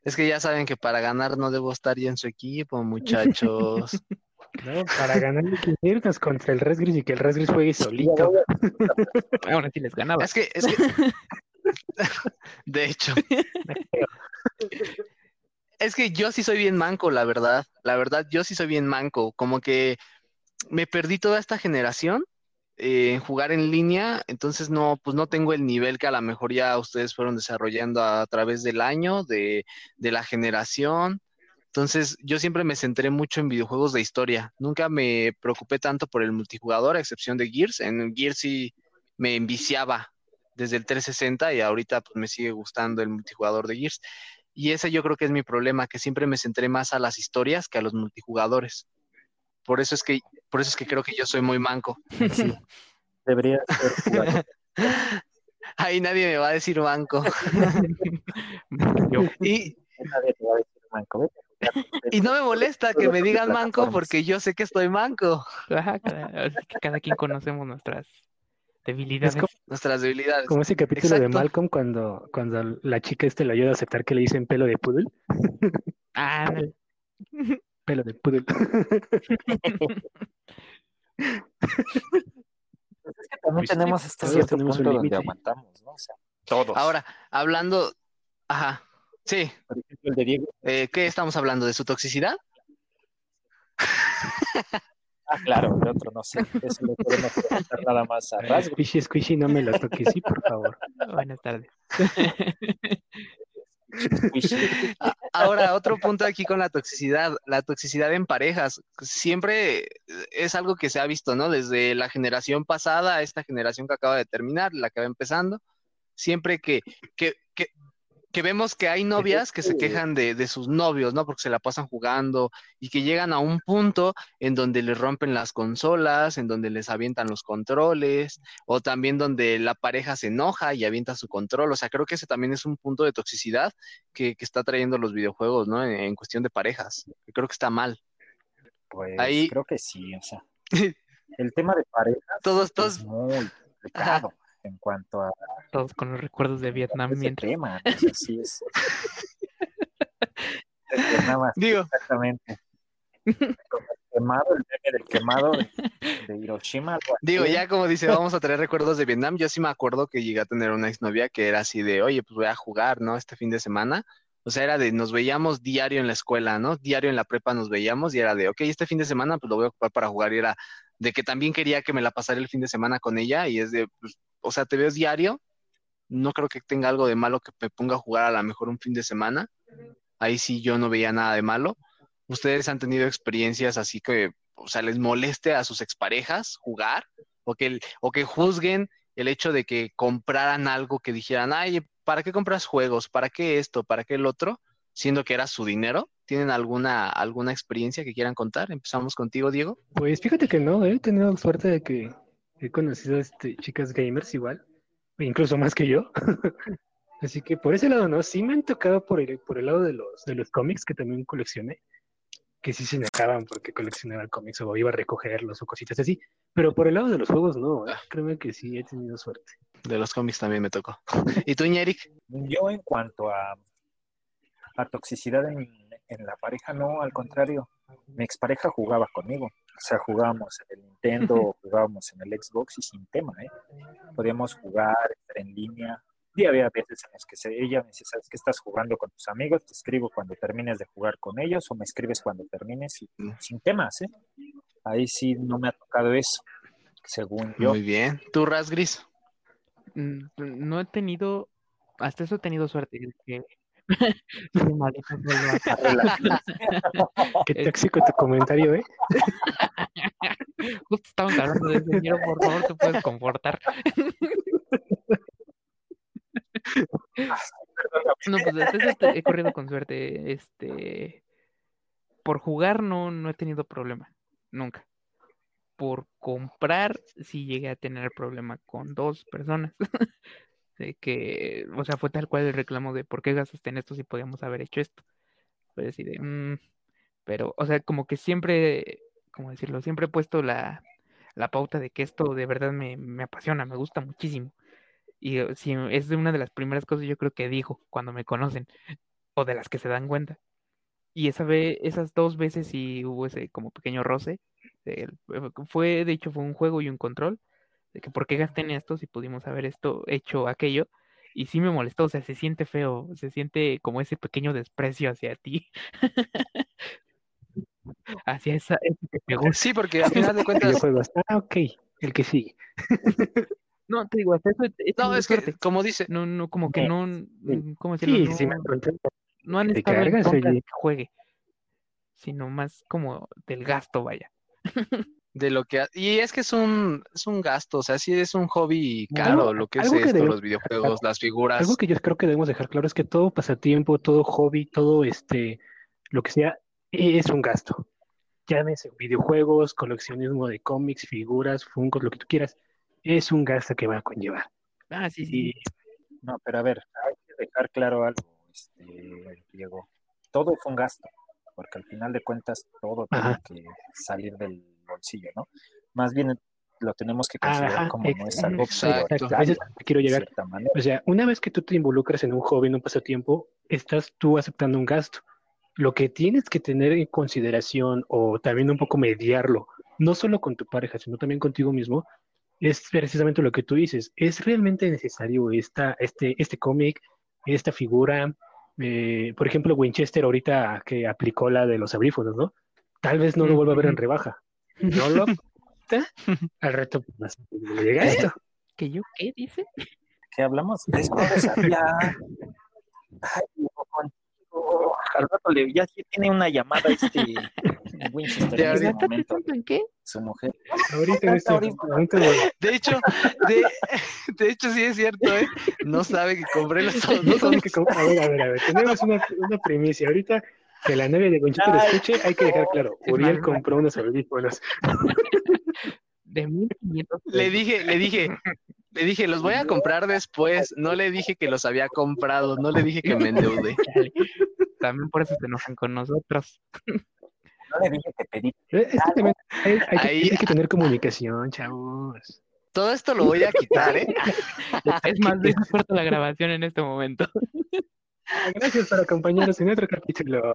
Speaker 1: Es que ya saben que para ganar no debo estar ya en su equipo, muchachos.
Speaker 2: ¿no? Para ganar hay que irnos contra el Resgris y que el Resgris juegue
Speaker 3: Ya
Speaker 2: solito.
Speaker 3: voy a-
Speaker 4: Aún así les ganaba.
Speaker 1: Es que, es que, de hecho, Es que yo sí soy bien manco, la verdad. La verdad, yo sí soy bien manco. Como que me perdí toda esta generación eh, en jugar en línea, entonces no, pues no tengo el nivel que a lo mejor ya ustedes fueron desarrollando a, través del año, de, de la generación. Entonces, yo siempre me centré mucho en videojuegos de historia. Nunca me preocupé tanto por el multijugador, a excepción de Gears. En Gears sí me enviciaba desde el 360 y ahorita pues me sigue gustando el multijugador de Gears. Y ese yo creo que es mi problema, que siempre me centré más a las historias que a los multijugadores. Por eso es que, por eso es que creo que yo soy muy manco.
Speaker 3: Sí. Debería ser jugador.
Speaker 1: Ahí nadie me va a decir manco.
Speaker 4: Yo,
Speaker 1: Y,
Speaker 3: Nadie te va a decir manco.
Speaker 1: Y no me molesta que me digan manco porque yo sé que estoy manco.
Speaker 4: ajá, cada, así que cada quien conocemos nuestras debilidades.
Speaker 2: Es como,
Speaker 1: Nuestras debilidades.
Speaker 2: como ese capítulo de. Malcolm cuando, cuando la chica este le ayuda a aceptar que le dicen pelo de poodle.
Speaker 4: Ah.
Speaker 2: Pelo de poodle.
Speaker 3: Pues es que también tenemos hasta cierto
Speaker 2: tenemos un
Speaker 3: punto donde
Speaker 2: límite.
Speaker 3: aguantamos, ¿no? O sea, todos.
Speaker 1: Ahora, hablando, ajá, sí,
Speaker 3: por ejemplo, el de Diego.
Speaker 1: eh, ¿qué estamos hablando? ¿De su toxicidad?
Speaker 3: Ah, claro, el otro no sé. Eso lo podemos preguntar nada más a rasgo.
Speaker 2: Squishy, squishy, no me lo toques, sí, por favor.
Speaker 4: Buenas tardes.
Speaker 1: A- Ahora, otro punto aquí con la toxicidad, la toxicidad en parejas. Siempre es algo que se ha visto, ¿no? Desde la generación pasada a esta generación que acaba de terminar, la que va empezando. Siempre que, que, que, que vemos que hay novias que se quejan de, de sus novios, ¿no? Porque se la pasan jugando y que llegan a un punto en donde les rompen las consolas, en donde les avientan los controles, o también donde la pareja se enoja y avienta su control. O sea, creo que ese también es un punto de toxicidad que, que está trayendo los videojuegos, ¿no? En, en cuestión de parejas. Creo que está mal.
Speaker 3: Pues
Speaker 1: Ahí-
Speaker 3: creo que sí, o sea. El tema de parejas
Speaker 1: Todos, todos,
Speaker 3: es muy complicado en cuanto a
Speaker 4: Todos con los recuerdos de Vietnam
Speaker 3: ese
Speaker 4: mientras.
Speaker 3: tema. ¿no? O sea, sí es. Nada más,
Speaker 1: digo,
Speaker 3: exactamente. El quemado, el meme del quemado de, de Hiroshima. así.
Speaker 1: digo, ya como dice, vamos a traer recuerdos de Vietnam. Yo sí me acuerdo que llegué a tener una exnovia que era así de, oye, pues voy a jugar, ¿no? Este fin de semana. O sea, era de, nos veíamos diario en la escuela, ¿no? Diario en la prepa nos veíamos y era de, ok, este fin de semana pues lo voy a ocupar para jugar. Y era de que también quería que me la pasara el fin de semana con ella y es de, pues, o sea, te veo diario. No creo que tenga algo de malo que me ponga a jugar a lo mejor un fin de semana. Ahí sí yo no veía nada de malo. ¿Ustedes han tenido experiencias así que, o sea, les moleste a sus exparejas jugar? O que, o que juzguen el hecho de que compraran algo que dijeran, ay, ¿para qué compras juegos? ¿Para qué esto? ¿Para qué el otro? Siendo que era su dinero. ¿Tienen alguna, alguna experiencia que quieran contar? Empezamos contigo, Diego.
Speaker 2: Pues fíjate que no, ¿eh? he tenido suerte de que he conocido este, chicas gamers igual, incluso más que yo. Así que por ese lado no, sí me han tocado por el, por el lado de los, de los cómics que también coleccioné, que sí se enojaban porque coleccionaba cómics o iba a recogerlos o cositas así. Pero por el lado de los juegos no, ¿eh? créeme que sí he tenido suerte.
Speaker 1: De los cómics también me tocó. ¿Y tú, Ñeric?
Speaker 3: Yo en cuanto a, a toxicidad en, en la pareja, no, al contrario, mi expareja jugaba conmigo. O sea, jugábamos en el Nintendo, o jugábamos en el Xbox y sin tema, ¿eh? Podíamos jugar, estar en línea. Y había veces en las que se- ella me decía, ¿sabes qué estás jugando con tus amigos? Te escribo cuando termines de jugar con ellos o me escribes cuando termines y sin temas, ¿eh? Ahí sí no me ha tocado eso, según yo.
Speaker 1: Muy bien. ¿Tú, Rasgris?
Speaker 4: Mm, No he tenido, hasta eso he tenido suerte. que-
Speaker 2: Qué tóxico tu comentario, ¿eh?
Speaker 4: Justo estamos hablando de dinero, por favor, te puedes comportar. No, pues te- he corrido con suerte. Este, por jugar no, no he tenido problema, nunca. Por comprar sí llegué a tener problema con dos personas. De que, o sea, fue tal cual el reclamo de por qué gastaste en esto si podíamos haber hecho esto. De, "Mm", pero, o sea, como que siempre, ¿cómo decirlo? Siempre he puesto la, la pauta de que esto de verdad me, me apasiona, me gusta muchísimo. Y sí, es una de las primeras cosas yo creo que dijo cuando me conocen, o de las que se dan cuenta. Y esa vez, esas dos veces sí hubo ese como pequeño roce. fue, de hecho, fue un juego y un control. De que por qué gasté en esto si pudimos haber esto hecho aquello. y sí me molestó, o sea, se siente feo, se siente como ese pequeño desprecio hacia ti. hacia esa, ese que te gusta.
Speaker 1: Sí, porque al final de cuentas.
Speaker 2: Ah, ok, el que sigue.
Speaker 4: No, te digo, hasta eso es,
Speaker 1: no, es que,
Speaker 4: fuerte.
Speaker 1: como dice,
Speaker 4: No, no, como que
Speaker 2: Sí,
Speaker 4: no, mm, ¿cómo decirlo?
Speaker 2: Sí,
Speaker 4: no,
Speaker 2: sí, me encontré.
Speaker 4: no han estado en
Speaker 2: cargas,
Speaker 4: contra de que juegue, sino más como del gasto, vaya.
Speaker 1: De lo que... ha- Y es que es un, es un gasto, o sea, sí es un hobby caro lo que es
Speaker 2: que
Speaker 1: esto,
Speaker 2: debemos
Speaker 1: los videojuegos, las figuras.
Speaker 2: Algo que yo creo que debemos dejar claro es que todo pasatiempo, todo hobby, todo este, lo que sea, es un gasto. Llámese videojuegos, coleccionismo de cómics, figuras, funcos, lo que tú quieras, es un gasto que va a conllevar.
Speaker 4: Ah, sí, sí.
Speaker 2: Y
Speaker 3: No, pero a ver, hay que dejar claro algo, este, Diego. Todo es un gasto, porque al final de cuentas todo
Speaker 2: Ajá.
Speaker 3: tiene que salir del bolsillo, ¿no? Más bien lo tenemos que considerar
Speaker 2: Ajá,
Speaker 3: como no es algo
Speaker 1: exacto.
Speaker 2: exacto, a veces quiero llegar. O sea, una vez que tú te involucras en un hobby, en un pasatiempo, estás tú aceptando un gasto. Lo que tienes que tener en consideración o también un poco mediarlo, no solo con tu pareja, sino también contigo mismo, es precisamente lo que tú dices. ¿Es realmente necesario esta, este, este cómic, esta figura? Eh, por ejemplo, Winchester ahorita que aplicó la de los audífonos, ¿no? Tal vez no lo vuelva a ver en rebaja. No lo al reto pues, más le llega esto.
Speaker 4: ¿Que yo qué dice?
Speaker 3: ¿Qué hablamos? Es no sabía. Ay, Diego, contigo. Al rato le, ya tiene una llamada este Winchester
Speaker 1: Ya
Speaker 3: en este
Speaker 4: ¿Gastaste
Speaker 3: momento,
Speaker 4: en qué?
Speaker 3: su mujer.
Speaker 2: Ahorita en este
Speaker 3: Ahorita.
Speaker 2: momento de-
Speaker 1: De hecho, de, de hecho sí es cierto, ¿eh? No sabe que compré los
Speaker 2: No sabe que com- A ver, a ver, a ver. Tenemos una, una primicia. Ahorita que la novia de Gonchito lo escuche, hay que dejar claro.
Speaker 4: Es
Speaker 2: Uriel compró unos audífonos.
Speaker 4: De 1500
Speaker 1: Le dije, le dije, le dije, los voy a comprar después. No le dije que los había comprado, no le dije que me endeudé.
Speaker 4: Chale. También por eso se enojan con nosotros.
Speaker 3: No le dije que pedí.
Speaker 2: Eh, hay, hay que-
Speaker 1: Ahí-
Speaker 2: hay que tener comunicación, chavos.
Speaker 1: Todo esto lo voy a quitar, ¿eh?
Speaker 4: Es más, deja corto la grabación en este momento.
Speaker 2: Gracias por acompañarnos en otro capítulo.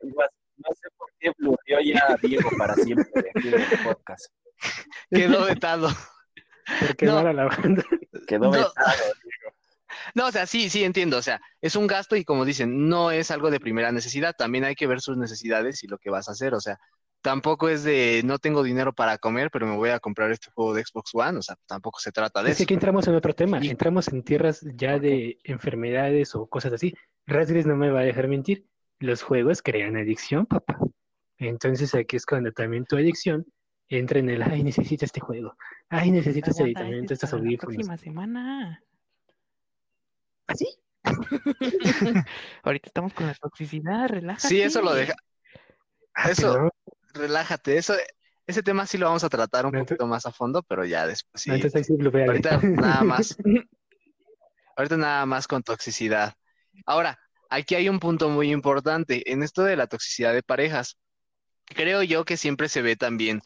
Speaker 3: No sé por qué bloqueó ya a Diego para siempre de aquí del podcast.
Speaker 1: Quedó vetado.
Speaker 2: Porque
Speaker 1: No.
Speaker 2: no. la banda.
Speaker 3: Quedó
Speaker 1: No.
Speaker 3: vetado.
Speaker 1: No, o sea, sí, sí entiendo. O sea, es un gasto y como dicen, no es algo de primera necesidad. También hay que ver sus necesidades y lo que vas a hacer. O sea, tampoco es de no tengo dinero para comer, pero me voy a comprar este juego de Xbox One. O sea, tampoco se trata de
Speaker 2: Es que
Speaker 1: eso.
Speaker 2: aquí entramos en otro tema. Entramos en tierras ya de enfermedades o cosas así. Rasgris no me va a dejar mentir. Los juegos crean adicción, papá. Entonces aquí es cuando también tu adicción entra en el, ay, necesito este juego. Ay, necesito este
Speaker 4: este es
Speaker 2: estos
Speaker 4: para la
Speaker 2: audífonos.
Speaker 4: próxima semana.
Speaker 2: ¿Así?
Speaker 4: Ahorita estamos con la toxicidad, relájate.
Speaker 1: Sí, eso lo deja.
Speaker 2: Ah,
Speaker 1: Eso-. Relájate. Eso, ese tema sí lo vamos a tratar un poquito más a fondo, pero ya después sí. Ahorita nada más. Ahorita nada más con toxicidad. Ahora, aquí hay un punto muy importante. En esto de la toxicidad de parejas, creo yo que siempre se ve también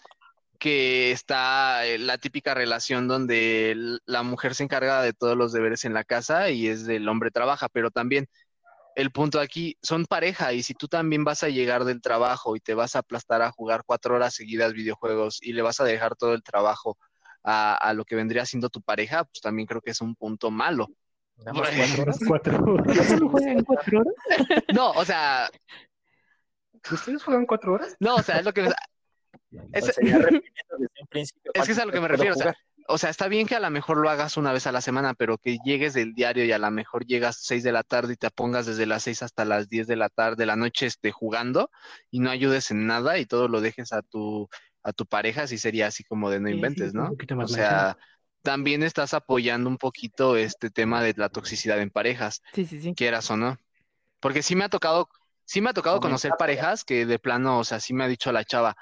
Speaker 1: que está eh, la típica relación donde la mujer se encarga de todos los deberes en la casa y es del hombre trabaja, pero también el punto aquí son pareja y si tú también vas a llegar del trabajo y te vas a aplastar a jugar cuatro horas seguidas videojuegos y le vas a dejar todo el trabajo a, a lo que vendría siendo tu pareja, pues también creo que es un punto malo.
Speaker 3: Cuatro horas.
Speaker 2: Cuatro horas.
Speaker 4: ¿Solo juegan cuatro horas?
Speaker 1: No, o sea,
Speaker 2: ¿Ustedes juegan cuatro horas?
Speaker 1: no, o sea, es lo que me- es-
Speaker 3: principio,
Speaker 1: Es que es a lo que me
Speaker 3: ¿cuánto
Speaker 1: refiero, o sea? O sea, está bien que a lo mejor lo hagas una vez a la semana, pero que llegues del diario y a lo mejor llegas seis de la tarde y te pongas desde las seis hasta las diez de la tarde, de la noche, este, jugando y no ayudes en nada y todo lo dejes a tu, a tu pareja, sí sería así como de no inventes, ¿no? O sea, también estás apoyando un poquito este tema de la toxicidad en parejas,
Speaker 4: Sí, sí, sí.
Speaker 1: quieras o no. Porque sí me ha tocado, sí me ha tocado conocer parejas que de plano, o sea, sí me ha dicho la chava,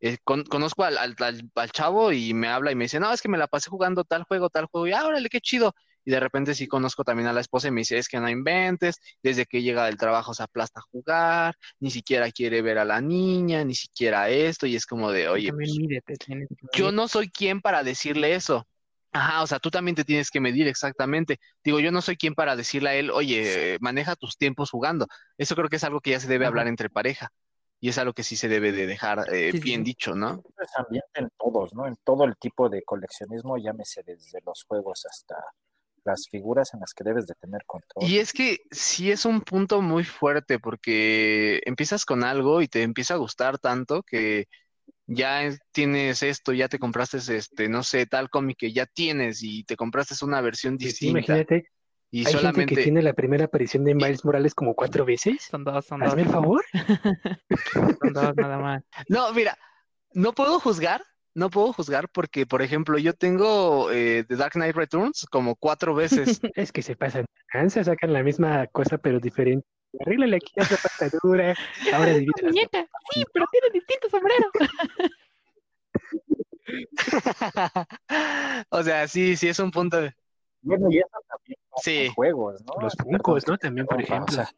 Speaker 1: eh, con- conozco al, al- al- chavo y me habla y me dice, no, es que me la pasé jugando tal juego, tal juego, y ah, órale, qué chido. Y de repente sí conozco también a la esposa y me dice, es que no inventes, desde que llega del trabajo se aplasta a jugar, ni siquiera quiere ver a la niña, ni siquiera esto, y es como de, oye, pues,
Speaker 4: mídete, tienes que
Speaker 1: yo no soy quien para decirle eso. Ajá, o sea, tú también te tienes que medir exactamente. Digo, yo no soy quien para decirle a él, oye, maneja tus tiempos jugando. Eso creo que es algo que ya se debe
Speaker 4: Ajá.
Speaker 1: hablar entre pareja. Y es algo que sí se debe de dejar eh,
Speaker 4: Sí,
Speaker 1: bien
Speaker 4: sí.
Speaker 1: dicho, ¿no?
Speaker 3: es ambiente en todos, ¿no? En todo el tipo de coleccionismo, llámese desde los juegos hasta las figuras en las que debes de tener control.
Speaker 1: Y es que sí es un punto muy fuerte porque empiezas con algo y te empieza a gustar tanto que ya tienes esto, ya te compraste este, no sé, tal cómic que ya tienes y te compraste una versión
Speaker 2: Pues
Speaker 1: distinta.
Speaker 2: imagínate,
Speaker 1: y
Speaker 2: hay
Speaker 1: solamente
Speaker 2: gente que tiene la primera aparición de Miles Morales como cuatro veces.
Speaker 4: Son dos, son dos,
Speaker 2: Hazme el favor.
Speaker 4: son dos nada más.
Speaker 1: No, mira, no puedo juzgar, no puedo juzgar porque, por ejemplo, yo tengo eh, The Dark Knight Returns como cuatro veces.
Speaker 2: Es que se pasan, cansa, sacan la misma cosa pero diferente. Arréglale aquí la patadura. Ahora divide las
Speaker 4: Muñeca, sí, pero tiene distinto sombrero.
Speaker 1: O sea, sí, sí es un punto de...
Speaker 3: Bueno, y eso también
Speaker 1: Sí.
Speaker 3: en juegos, ¿no?
Speaker 2: Los Funkos, ¿no? También, por
Speaker 3: o
Speaker 2: ejemplo.
Speaker 3: sea,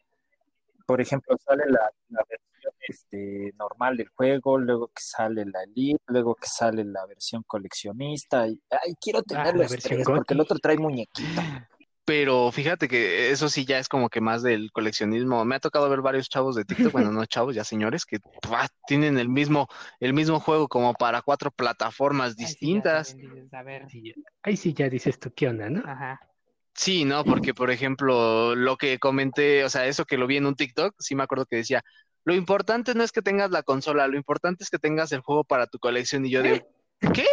Speaker 3: por ejemplo, sale la, la versión este, normal del juego, luego que sale la Elite, luego que sale la versión coleccionista. Y, ay, quiero tener
Speaker 2: Ah,
Speaker 3: los tres, porque el otro trae muñequita.
Speaker 1: Pero fíjate que eso sí ya es como que más del coleccionismo. Me ha tocado ver varios chavos de TikTok, bueno, no chavos, ya señores, que ¡pua! tienen el mismo, el mismo juego como para cuatro plataformas
Speaker 4: Ay, sí, ya
Speaker 1: distintas.
Speaker 4: dices, a ver,
Speaker 2: Sí, Ahí sí ya dices tú qué onda, ¿no?
Speaker 4: ajá.
Speaker 1: Sí, ¿no? Porque, por ejemplo, lo que comenté, o sea, eso que lo vi en un TikTok, sí me acuerdo que decía, lo importante no es que tengas la consola, lo importante es que tengas el juego para tu colección. Y yo digo, ¿qué?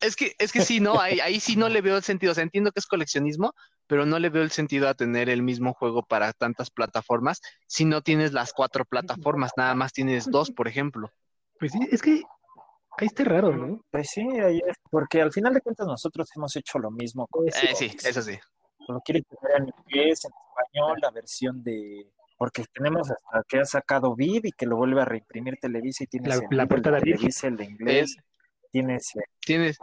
Speaker 1: Es que, es que sí, ¿no? Ahí, ahí sí no le veo el sentido. O sea, entiendo que es coleccionismo, pero no le veo el sentido a tener el mismo juego para tantas plataformas si no tienes las cuatro plataformas, nada más tienes dos, por ejemplo.
Speaker 2: Pues sí, es que ahí está raro, ¿no?
Speaker 3: Pues sí, ahí es, porque al final de cuentas nosotros hemos hecho lo mismo con
Speaker 1: Eh, sí, eso sí.
Speaker 3: Lo quieres tener en inglés, en español, la versión de... Porque tenemos hasta que ha sacado Viv y que lo vuelve a reimprimir Televisa y tienes
Speaker 2: La-
Speaker 3: el
Speaker 2: la
Speaker 3: Viv, el de
Speaker 2: portada.
Speaker 3: Televisa, el de inglés, tienes
Speaker 1: Tienes,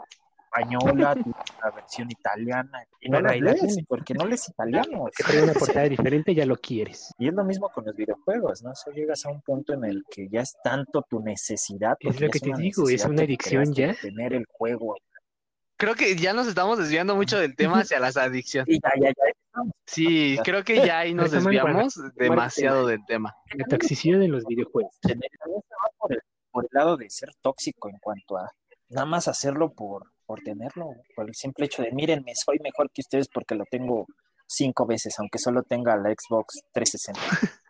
Speaker 3: española, la versión italiana, y no
Speaker 4: ahí la
Speaker 3: lees, porque no lees italiano.
Speaker 2: Que trae una portada diferente, ya lo quieres.
Speaker 3: Y es lo mismo con los videojuegos, ¿no? O sea, llegas a un punto en el que ya es tanto tu necesidad.
Speaker 2: Es lo que te
Speaker 3: una
Speaker 2: digo, es una adicción ya.
Speaker 3: Tener el juego.
Speaker 1: creo que ya nos estamos desviando mucho del tema hacia las adicciones.
Speaker 3: Y ya, ya, ya.
Speaker 1: Sí, creo que ya ahí nos desviamos demasiado del tema.
Speaker 2: La toxicidad de los videojuegos.
Speaker 3: Por el, por el lado de ser tóxico en cuanto a nada más hacerlo por, por tenerlo, por el simple hecho de, mírenme, soy mejor que ustedes porque lo tengo cinco veces, aunque solo tenga la Xbox 360.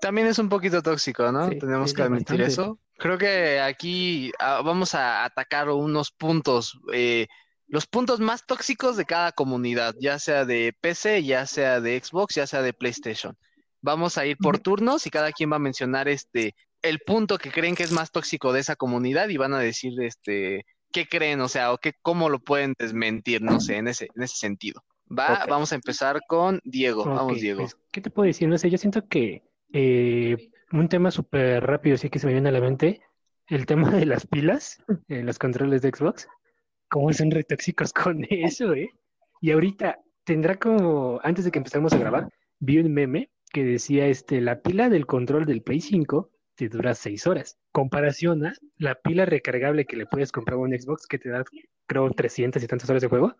Speaker 1: También es un poquito tóxico, ¿no?
Speaker 4: Sí,
Speaker 1: Tenemos
Speaker 4: sí,
Speaker 1: que admitir
Speaker 2: bastante.
Speaker 1: eso. Creo que aquí ah, vamos a atacar unos puntos, eh, los puntos más tóxicos de cada comunidad, ya sea de PC, ya sea de Xbox, ya sea de PlayStation. Vamos a ir por turnos y cada quien va a mencionar este el punto que creen que es más tóxico de esa comunidad y van a decir este qué creen, o sea, o qué cómo lo pueden desmentir, no sé, en ese en ese sentido. Va, vamos a empezar con Diego. Vamos,
Speaker 2: Ok,
Speaker 1: Diego.
Speaker 2: pues, ¿qué te puedo decir? No sé, yo siento que eh, un tema súper rápido, sí que se me viene a la mente, el tema de las pilas en los controles de Xbox, cómo son retóxicos con eso, ¿eh? Y ahorita tendrá como, antes de que empezáramos a grabar, vi un meme que decía, este, la pila del control del Play 5 te dura 6 horas. Comparación a la pila recargable que le puedes comprar a un Xbox que te da, creo, 300 y tantas horas de juego.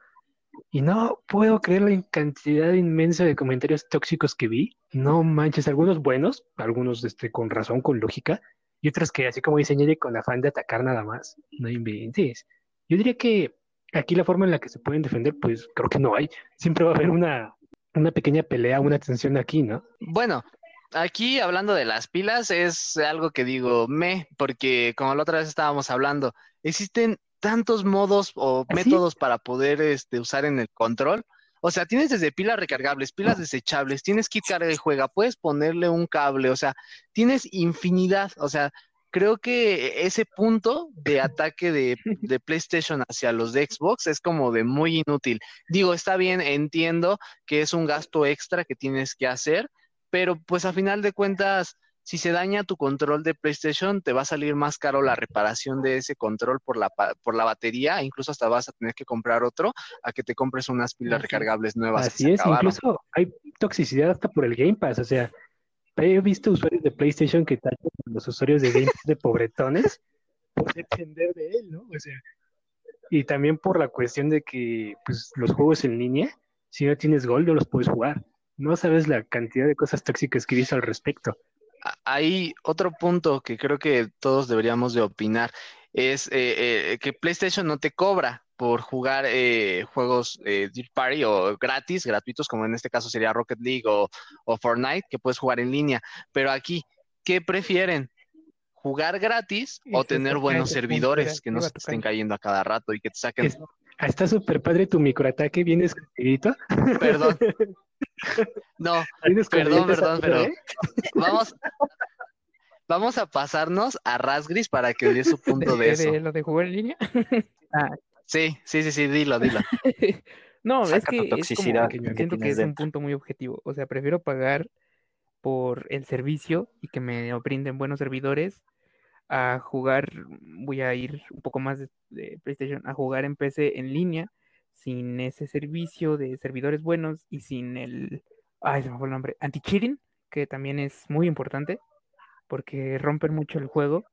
Speaker 2: Y no puedo creer la cantidad inmensa de comentarios tóxicos que vi. No manches, algunos buenos, algunos este, con razón, con lógica, y otros que así como dice Ñeri, con afán de atacar nada más. No inventes. Yo diría que aquí la forma en la que se pueden defender, pues creo que no hay. Siempre va a haber una, una pequeña pelea, una tensión aquí, ¿no?
Speaker 1: Bueno, aquí hablando de las pilas es algo que digo me, porque como la otra vez estábamos hablando, existen tantos modos o
Speaker 2: ¿Ah, sí?
Speaker 1: métodos para poder este, usar en el control. O sea, tienes desde pilas recargables, pilas desechables, tienes kit carga y juega, puedes ponerle un cable, o sea, tienes infinidad, o sea, creo que ese punto de ataque de, de PlayStation hacia los de Xbox es como de muy inútil. Digo, está bien, entiendo que es un gasto extra que tienes que hacer, pero pues a final de cuentas, si se daña tu control de PlayStation, te va a salir más caro la reparación de ese control por la, por la batería, incluso hasta vas a tener que comprar otro a que te compres unas pilas recargables nuevas
Speaker 2: Así es,
Speaker 1: acabaron.
Speaker 2: incluso hay toxicidad hasta por el Game Pass. O sea, he visto usuarios de PlayStation que tachan a los usuarios de Game Pass de pobretones por depender de él, ¿no? O sea, y también por la cuestión de que pues, los juegos en línea, si no tienes gol, no los puedes jugar. No sabes la cantidad de cosas tóxicas que visto al respecto.
Speaker 1: Hay otro punto que creo que todos deberíamos de opinar, es eh, eh, que PlayStation no te cobra. por jugar eh, juegos eh, Deep Party o gratis, gratuitos, como en este caso sería Rocket League o, Fortnite, que puedes jugar en línea. Pero aquí, ¿qué prefieren? ¿Jugar gratis o tener buenos servidores que no se te estén cayendo a cada rato y que te saquen...
Speaker 2: Está súper padre tu microataque, ¿vienes escrito?
Speaker 1: Perdón. No, perdón, perdón, pero vamos, vamos a pasarnos a Rasgris para que dé su punto de, eso.
Speaker 4: ¿Lo de jugar en línea?
Speaker 1: ah. Sí, sí, sí, sí, dilo, dilo.
Speaker 4: no, es que, es como que siento que es un punto muy objetivo. O sea, prefiero pagar por el servicio y que me brinden buenos servidores a jugar, voy a ir un poco más de, PlayStation, a jugar en PC en línea sin ese servicio de servidores buenos y sin el, ay, se me fue el nombre, anti-cheating, que también es muy importante porque rompen mucho el juego.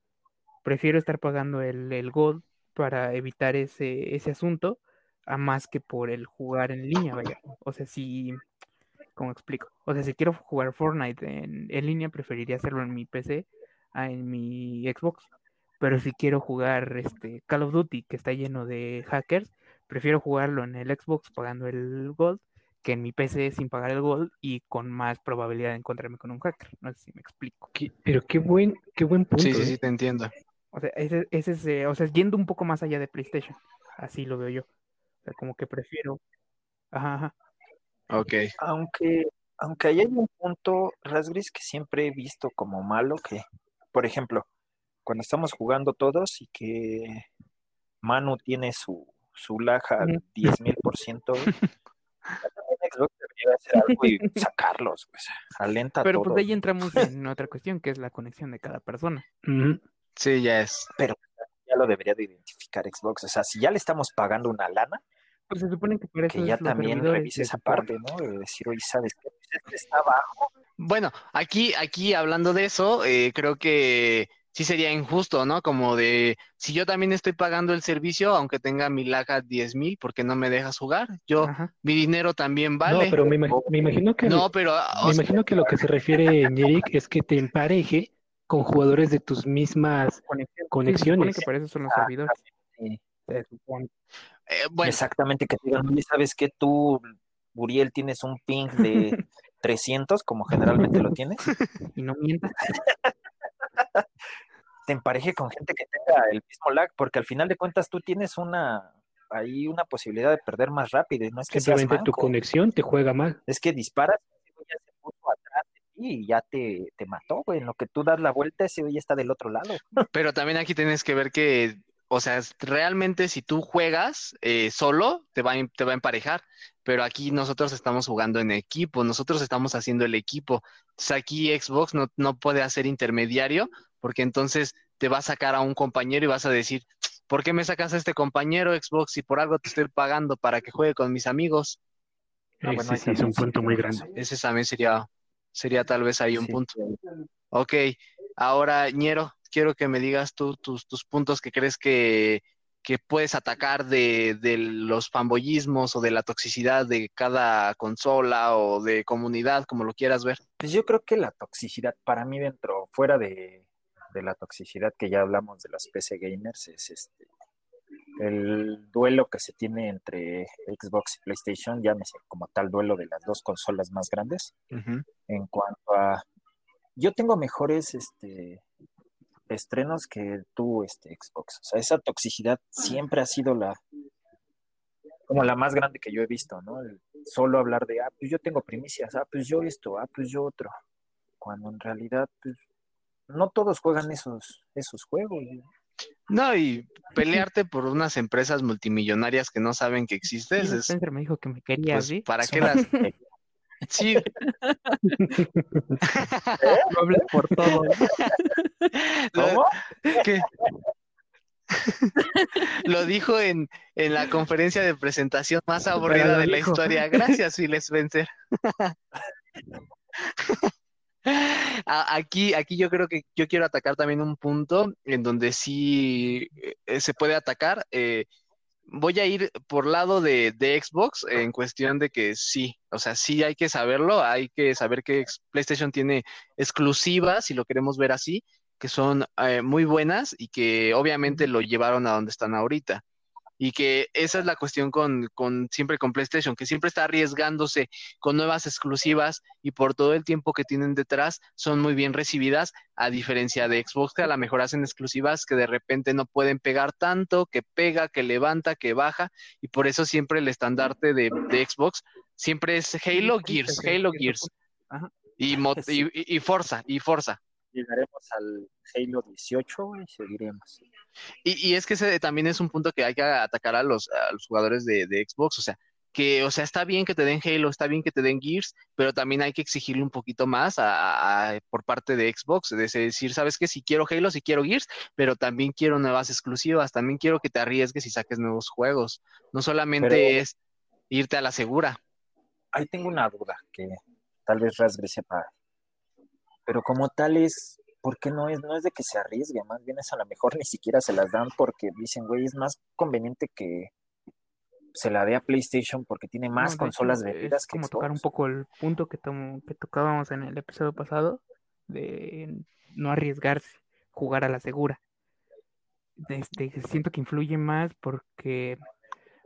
Speaker 4: Prefiero estar pagando el, el Gold para evitar ese, ese asunto, a más que por el jugar en línea, vaya. O sea, si, ¿cómo explico? O sea, si quiero jugar Fortnite en, en línea, preferiría hacerlo en mi PC en mi Xbox. Pero si quiero jugar este Call of Duty, que está lleno de hackers, prefiero jugarlo en el Xbox pagando el Gold que en mi PC sin pagar el Gold y con más probabilidad de encontrarme con un hacker. No sé si me explico.
Speaker 2: pero qué buen, qué buen punto.
Speaker 1: Sí, sí, sí,
Speaker 2: ¿eh?
Speaker 1: te entiendo.
Speaker 4: O sea, ese, ese es, eh, o sea, yendo un poco más allá de PlayStation. Así lo veo yo. O sea, como que prefiero. Ajá, ajá.
Speaker 1: Ok.
Speaker 3: Aunque, aunque hay un punto, Rasgris, que siempre he visto como malo, que, por ejemplo, cuando estamos jugando todos y que Manu tiene su, su laja al 10.000%, Xbox debería hacer algo y sacarlos, pues, alenta
Speaker 4: Pero pues ahí entramos en otra cuestión, que es la conexión de cada persona.
Speaker 1: Sí, ya es.
Speaker 3: Pero ya lo debería de identificar Xbox. O sea, si ya le estamos pagando una lana,
Speaker 4: pues se supone que, por eso
Speaker 3: que ya también revise esa parte, ¿no? De decir, oye, ¿sabes qué? Pues este está abajo.
Speaker 1: Bueno, aquí, aquí hablando de eso, eh, creo que sí sería injusto, ¿no? Como de, si yo también estoy pagando el servicio, aunque tenga mi laga 10 mil, porque no me dejas jugar? Yo, mi dinero también vale.
Speaker 2: No, pero me, imagino que...
Speaker 1: No, pero...
Speaker 2: Me imagino que lo que se refiere, Eric, es que te empareje con jugadores de tus mismas conexiones.
Speaker 4: que por eso son los servidores.
Speaker 3: Eh, Exactamente, que te digan, ¿sabes qué? Tú, Uriel, tienes un ping de 300, como generalmente lo tienes.
Speaker 4: Y no mientas.
Speaker 3: te empareje con gente que tenga el mismo lag, porque al final de cuentas tú tienes una ahí una posibilidad de perder más rápido. No es que
Speaker 2: Simplemente tu conexión te juega mal.
Speaker 3: Es que disparas, ya se puso atrás de ti y ya te, te mató, güey. En lo que tú das la vuelta, ese güey está del otro lado.
Speaker 1: Pero también aquí tienes que ver que, o sea, realmente si tú juegas eh, solo, te va, te va a emparejar. Pero aquí nosotros estamos jugando en equipo, nosotros estamos haciendo el equipo. Entonces aquí Xbox no, no puede hacer intermediario porque entonces te va a sacar a un compañero y vas a decir, ¿por qué me sacas a este compañero Xbox si por algo te estoy pagando para que juegue con mis amigos?
Speaker 2: Ah, sí, sí, es un punto muy grande.
Speaker 1: Ese también sería, sería tal vez ahí un punto. Ok, ahora, Ñero, quiero que me digas tú tus, tus puntos que crees que, que puedes atacar de, de, los fanboyismos o de la toxicidad de cada consola o de comunidad, como lo quieras ver.
Speaker 3: Pues yo creo que la toxicidad para mí dentro, fuera de, de la toxicidad que ya hablamos de las PC gamers es este el duelo que se tiene entre Xbox y PlayStation, llámese como tal duelo de las dos consolas más grandes. En cuanto a yo tengo mejores este estrenos que tú, este Xbox. O sea, esa toxicidad siempre ha sido la como la más grande que yo he visto, ¿no? solo hablar de, ah, pues yo tengo primicias, ah, pues yo esto, ah, pues yo otro. Cuando en realidad, pues, no todos juegan esos, esos juegos.
Speaker 1: No, y pelearte por unas empresas multimillonarias que no saben que existes.
Speaker 4: Sí, es... me dijo que me quería, pues,
Speaker 1: ¿Para qué las.? Sí.
Speaker 4: No hables por todo.
Speaker 3: ¿Cómo?
Speaker 1: ¿Qué? Lo dijo en, en, la conferencia de presentación más aburrida de la historia. Gracias, Phil Spencer. Aquí, aquí yo creo que yo quiero atacar también un punto en donde sí eh, se puede atacar. Eh, voy a ir por lado de, Xbox en cuestión de que sí, o sea, sí hay que saberlo, hay que saber que PlayStation tiene exclusivas, si lo queremos ver así, que son eh, muy buenas y que obviamente lo llevaron a donde están ahorita. Y que esa es la cuestión con, con siempre con PlayStation, que siempre está arriesgándose con nuevas exclusivas y por todo el tiempo que tienen detrás son muy bien recibidas, a diferencia de Xbox, que a lo mejor hacen exclusivas que de repente no pueden pegar tanto, que pega, que levanta, que baja, y por eso siempre el estandarte de, de Xbox siempre es Halo Gears, Halo Gears. Y, y, y Forza, y Forza
Speaker 3: llegaremos al Halo 18 y seguiremos.
Speaker 1: Y, y es que ese también es un punto que hay que atacar a los, a los jugadores de, de, Xbox, o sea, que, o sea, está bien que te den Halo, está bien que te den Gears, pero también hay que exigirle un poquito más a, a, por parte de Xbox, de decir, sabes que si quiero Halo, si quiero Gears, pero también quiero nuevas exclusivas, también quiero que te arriesgues y saques nuevos juegos, no solamente pero, es irte a la segura.
Speaker 3: Ahí tengo una duda que tal vez Raspberry sepa pero como tal es, ¿por qué no es, no es de que se arriesgue? Más bien es a lo mejor ni siquiera se las dan porque dicen, güey, es más conveniente que se la dé a PlayStation porque tiene más no, consolas
Speaker 4: hecho,
Speaker 3: vendidas
Speaker 4: es como tocar un poco el punto que, que tocábamos en el episodio pasado de no arriesgarse, jugar a la segura. Este, siento que influye más porque,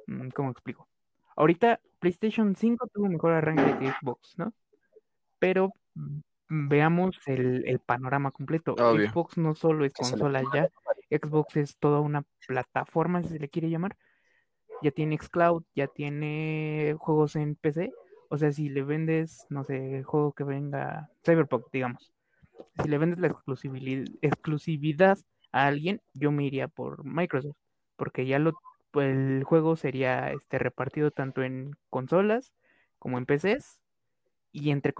Speaker 4: mm, ¿cómo explico? Ahorita PlayStation 5 tuvo mejor arranque que Xbox, ¿no? Pero veamos el, el panorama completo.
Speaker 1: Obvio.
Speaker 4: Xbox no solo es consola ya, Xbox es toda una plataforma, si se le quiere llamar. Ya tiene Xcloud, ya tiene juegos en PC. O sea, si le vendes, no sé, el juego que venga, Cyberpunk, digamos. Si le vendes la exclusividad, exclusividad a alguien, yo me iría por Microsoft. Porque ya lo, el juego sería este, repartido tanto en consolas como en PCs y entre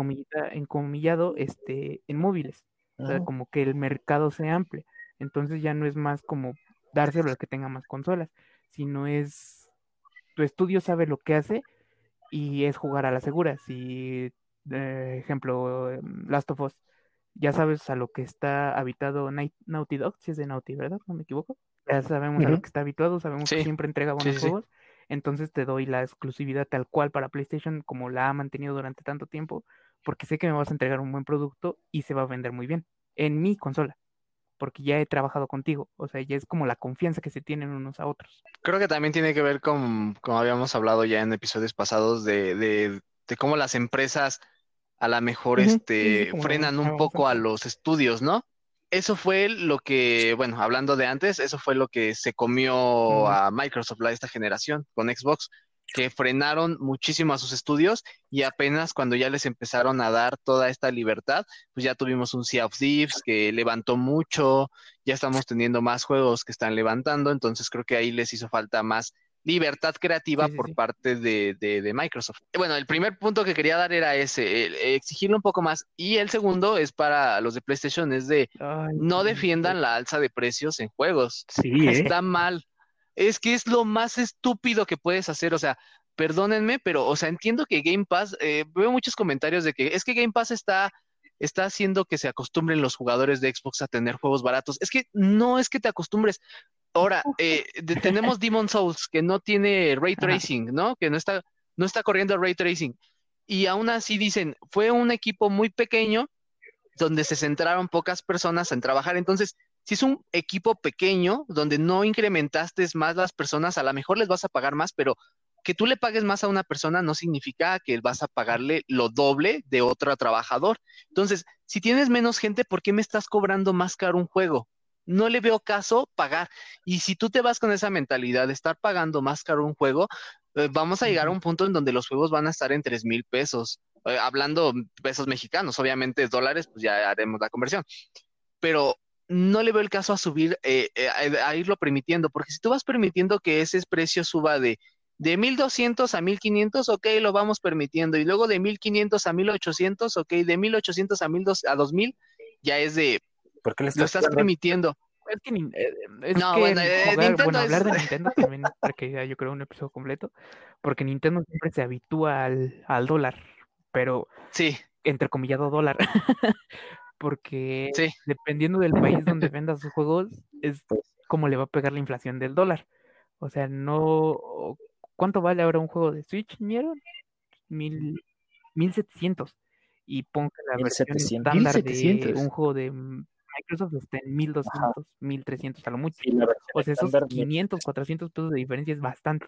Speaker 4: encomillado este, en móviles. O sea, como que el mercado se amplía. Entonces ya no es más como dárselo al que tenga más consolas, sino es tu estudio sabe lo que hace y es jugar a la segura. Si, eh, ejemplo, em, Last of Us, ya sabes a lo que está habitado Night, Naughty Dog, si es de Naughty, ¿verdad? No me equivoco. Ya sabemos uh -huh. a lo que está habituado, sabemos
Speaker 1: Sí.
Speaker 4: que siempre entrega buenos
Speaker 1: Sí, sí.
Speaker 4: juegos entonces te doy la exclusividad tal cual para PlayStation como la ha mantenido durante tanto tiempo, porque sé que me vas a entregar un buen producto y se va a vender muy bien en mi consola, porque ya he trabajado contigo, o sea, ya es como la confianza que se tienen unos a otros.
Speaker 1: Creo que también tiene que ver con, como habíamos hablado ya en episodios pasados, de, de, de cómo las empresas a lo mejor este,
Speaker 4: sí,
Speaker 1: frenan un poco a los estudios, ¿no? Eso fue lo que, bueno, hablando de antes, eso fue lo que se comió a Microsoft la, esta generación con Xbox, que frenaron muchísimo a sus estudios y apenas cuando ya les empezaron a dar toda esta libertad, pues ya tuvimos un Sea of Thieves que levantó mucho, ya estamos teniendo más juegos que están levantando, entonces creo que ahí les hizo falta más libertad creativa
Speaker 4: Sí, sí,
Speaker 1: por
Speaker 4: sí.
Speaker 1: parte de, de- de Microsoft. Bueno, el primer punto que quería dar era ese, el- exigirle un poco más. Y el segundo es para los de PlayStation, es de
Speaker 4: Ay,
Speaker 1: no
Speaker 4: sí,
Speaker 1: defiendan la alza de precios en juegos.
Speaker 2: Sí, ¿eh?
Speaker 1: Está mal. Es que es lo más estúpido que puedes hacer. O sea, perdónenme, pero, o sea, entiendo que Game Pass, eh, veo muchos comentarios de que es que Game Pass está, está haciendo que se acostumbren los jugadores de Xbox a tener juegos baratos. Es que no es que te acostumbres. Ahora, eh, tenemos Demon Souls que no tiene ray tracing, ¿no? Que no está, no está corriendo ray tracing. Y aún así dicen, fue un equipo muy pequeño donde se centraron pocas personas en trabajar. Entonces, si es un equipo pequeño donde no incrementaste más las personas, a lo mejor les vas a pagar más, pero que tú le pagues más a una persona no significa que vas a pagarle lo doble de otro trabajador. Entonces, si tienes menos gente, ¿por qué me estás cobrando más caro un juego? No le veo caso pagar. Y si tú te vas con esa mentalidad de estar pagando más caro un juego, eh, vamos a llegar a un punto en donde los juegos van a estar en tres mil pesos. Eh, hablando pesos mexicanos, obviamente dólares, pues ya haremos la conversión. Pero no le veo el caso a subir, eh, a, a irlo permitiendo, porque si tú vas permitiendo que ese precio suba de, de 1200 a 1500, ok, lo vamos permitiendo, y luego de 1500 a 1800, ok, de 1800 a, 1200, a 2000, ya es de,
Speaker 3: ¿Por qué le
Speaker 1: lo
Speaker 3: estás
Speaker 1: estás
Speaker 3: dando-
Speaker 1: permitiendo.
Speaker 4: Es que, eh, es
Speaker 1: No,
Speaker 4: que
Speaker 1: bueno, eh,
Speaker 4: jugar-
Speaker 1: Nintendo
Speaker 4: bueno, hablar de Nintendo también requeriría, yo creo, un episodio completo, porque Nintendo siempre se habitúa al, al dólar, pero
Speaker 1: Sí,
Speaker 4: entrecomillado dólar, porque
Speaker 1: sí,
Speaker 4: dependiendo del país donde venda sus juegos, es como le va a pegar la inflación del dólar. O sea, no... ¿Cuánto vale ahora un juego de Switch, Niero? Mil, 1700. Y ponga la versión
Speaker 3: 1700.
Speaker 4: estándar de
Speaker 2: 1700.
Speaker 4: un juego de mm, Microsoft está en 1200, 1300 a lo mucho.
Speaker 3: Versión
Speaker 4: O sea, esos
Speaker 3: estándar,
Speaker 4: 500, 400 pesos de diferencia es bastante.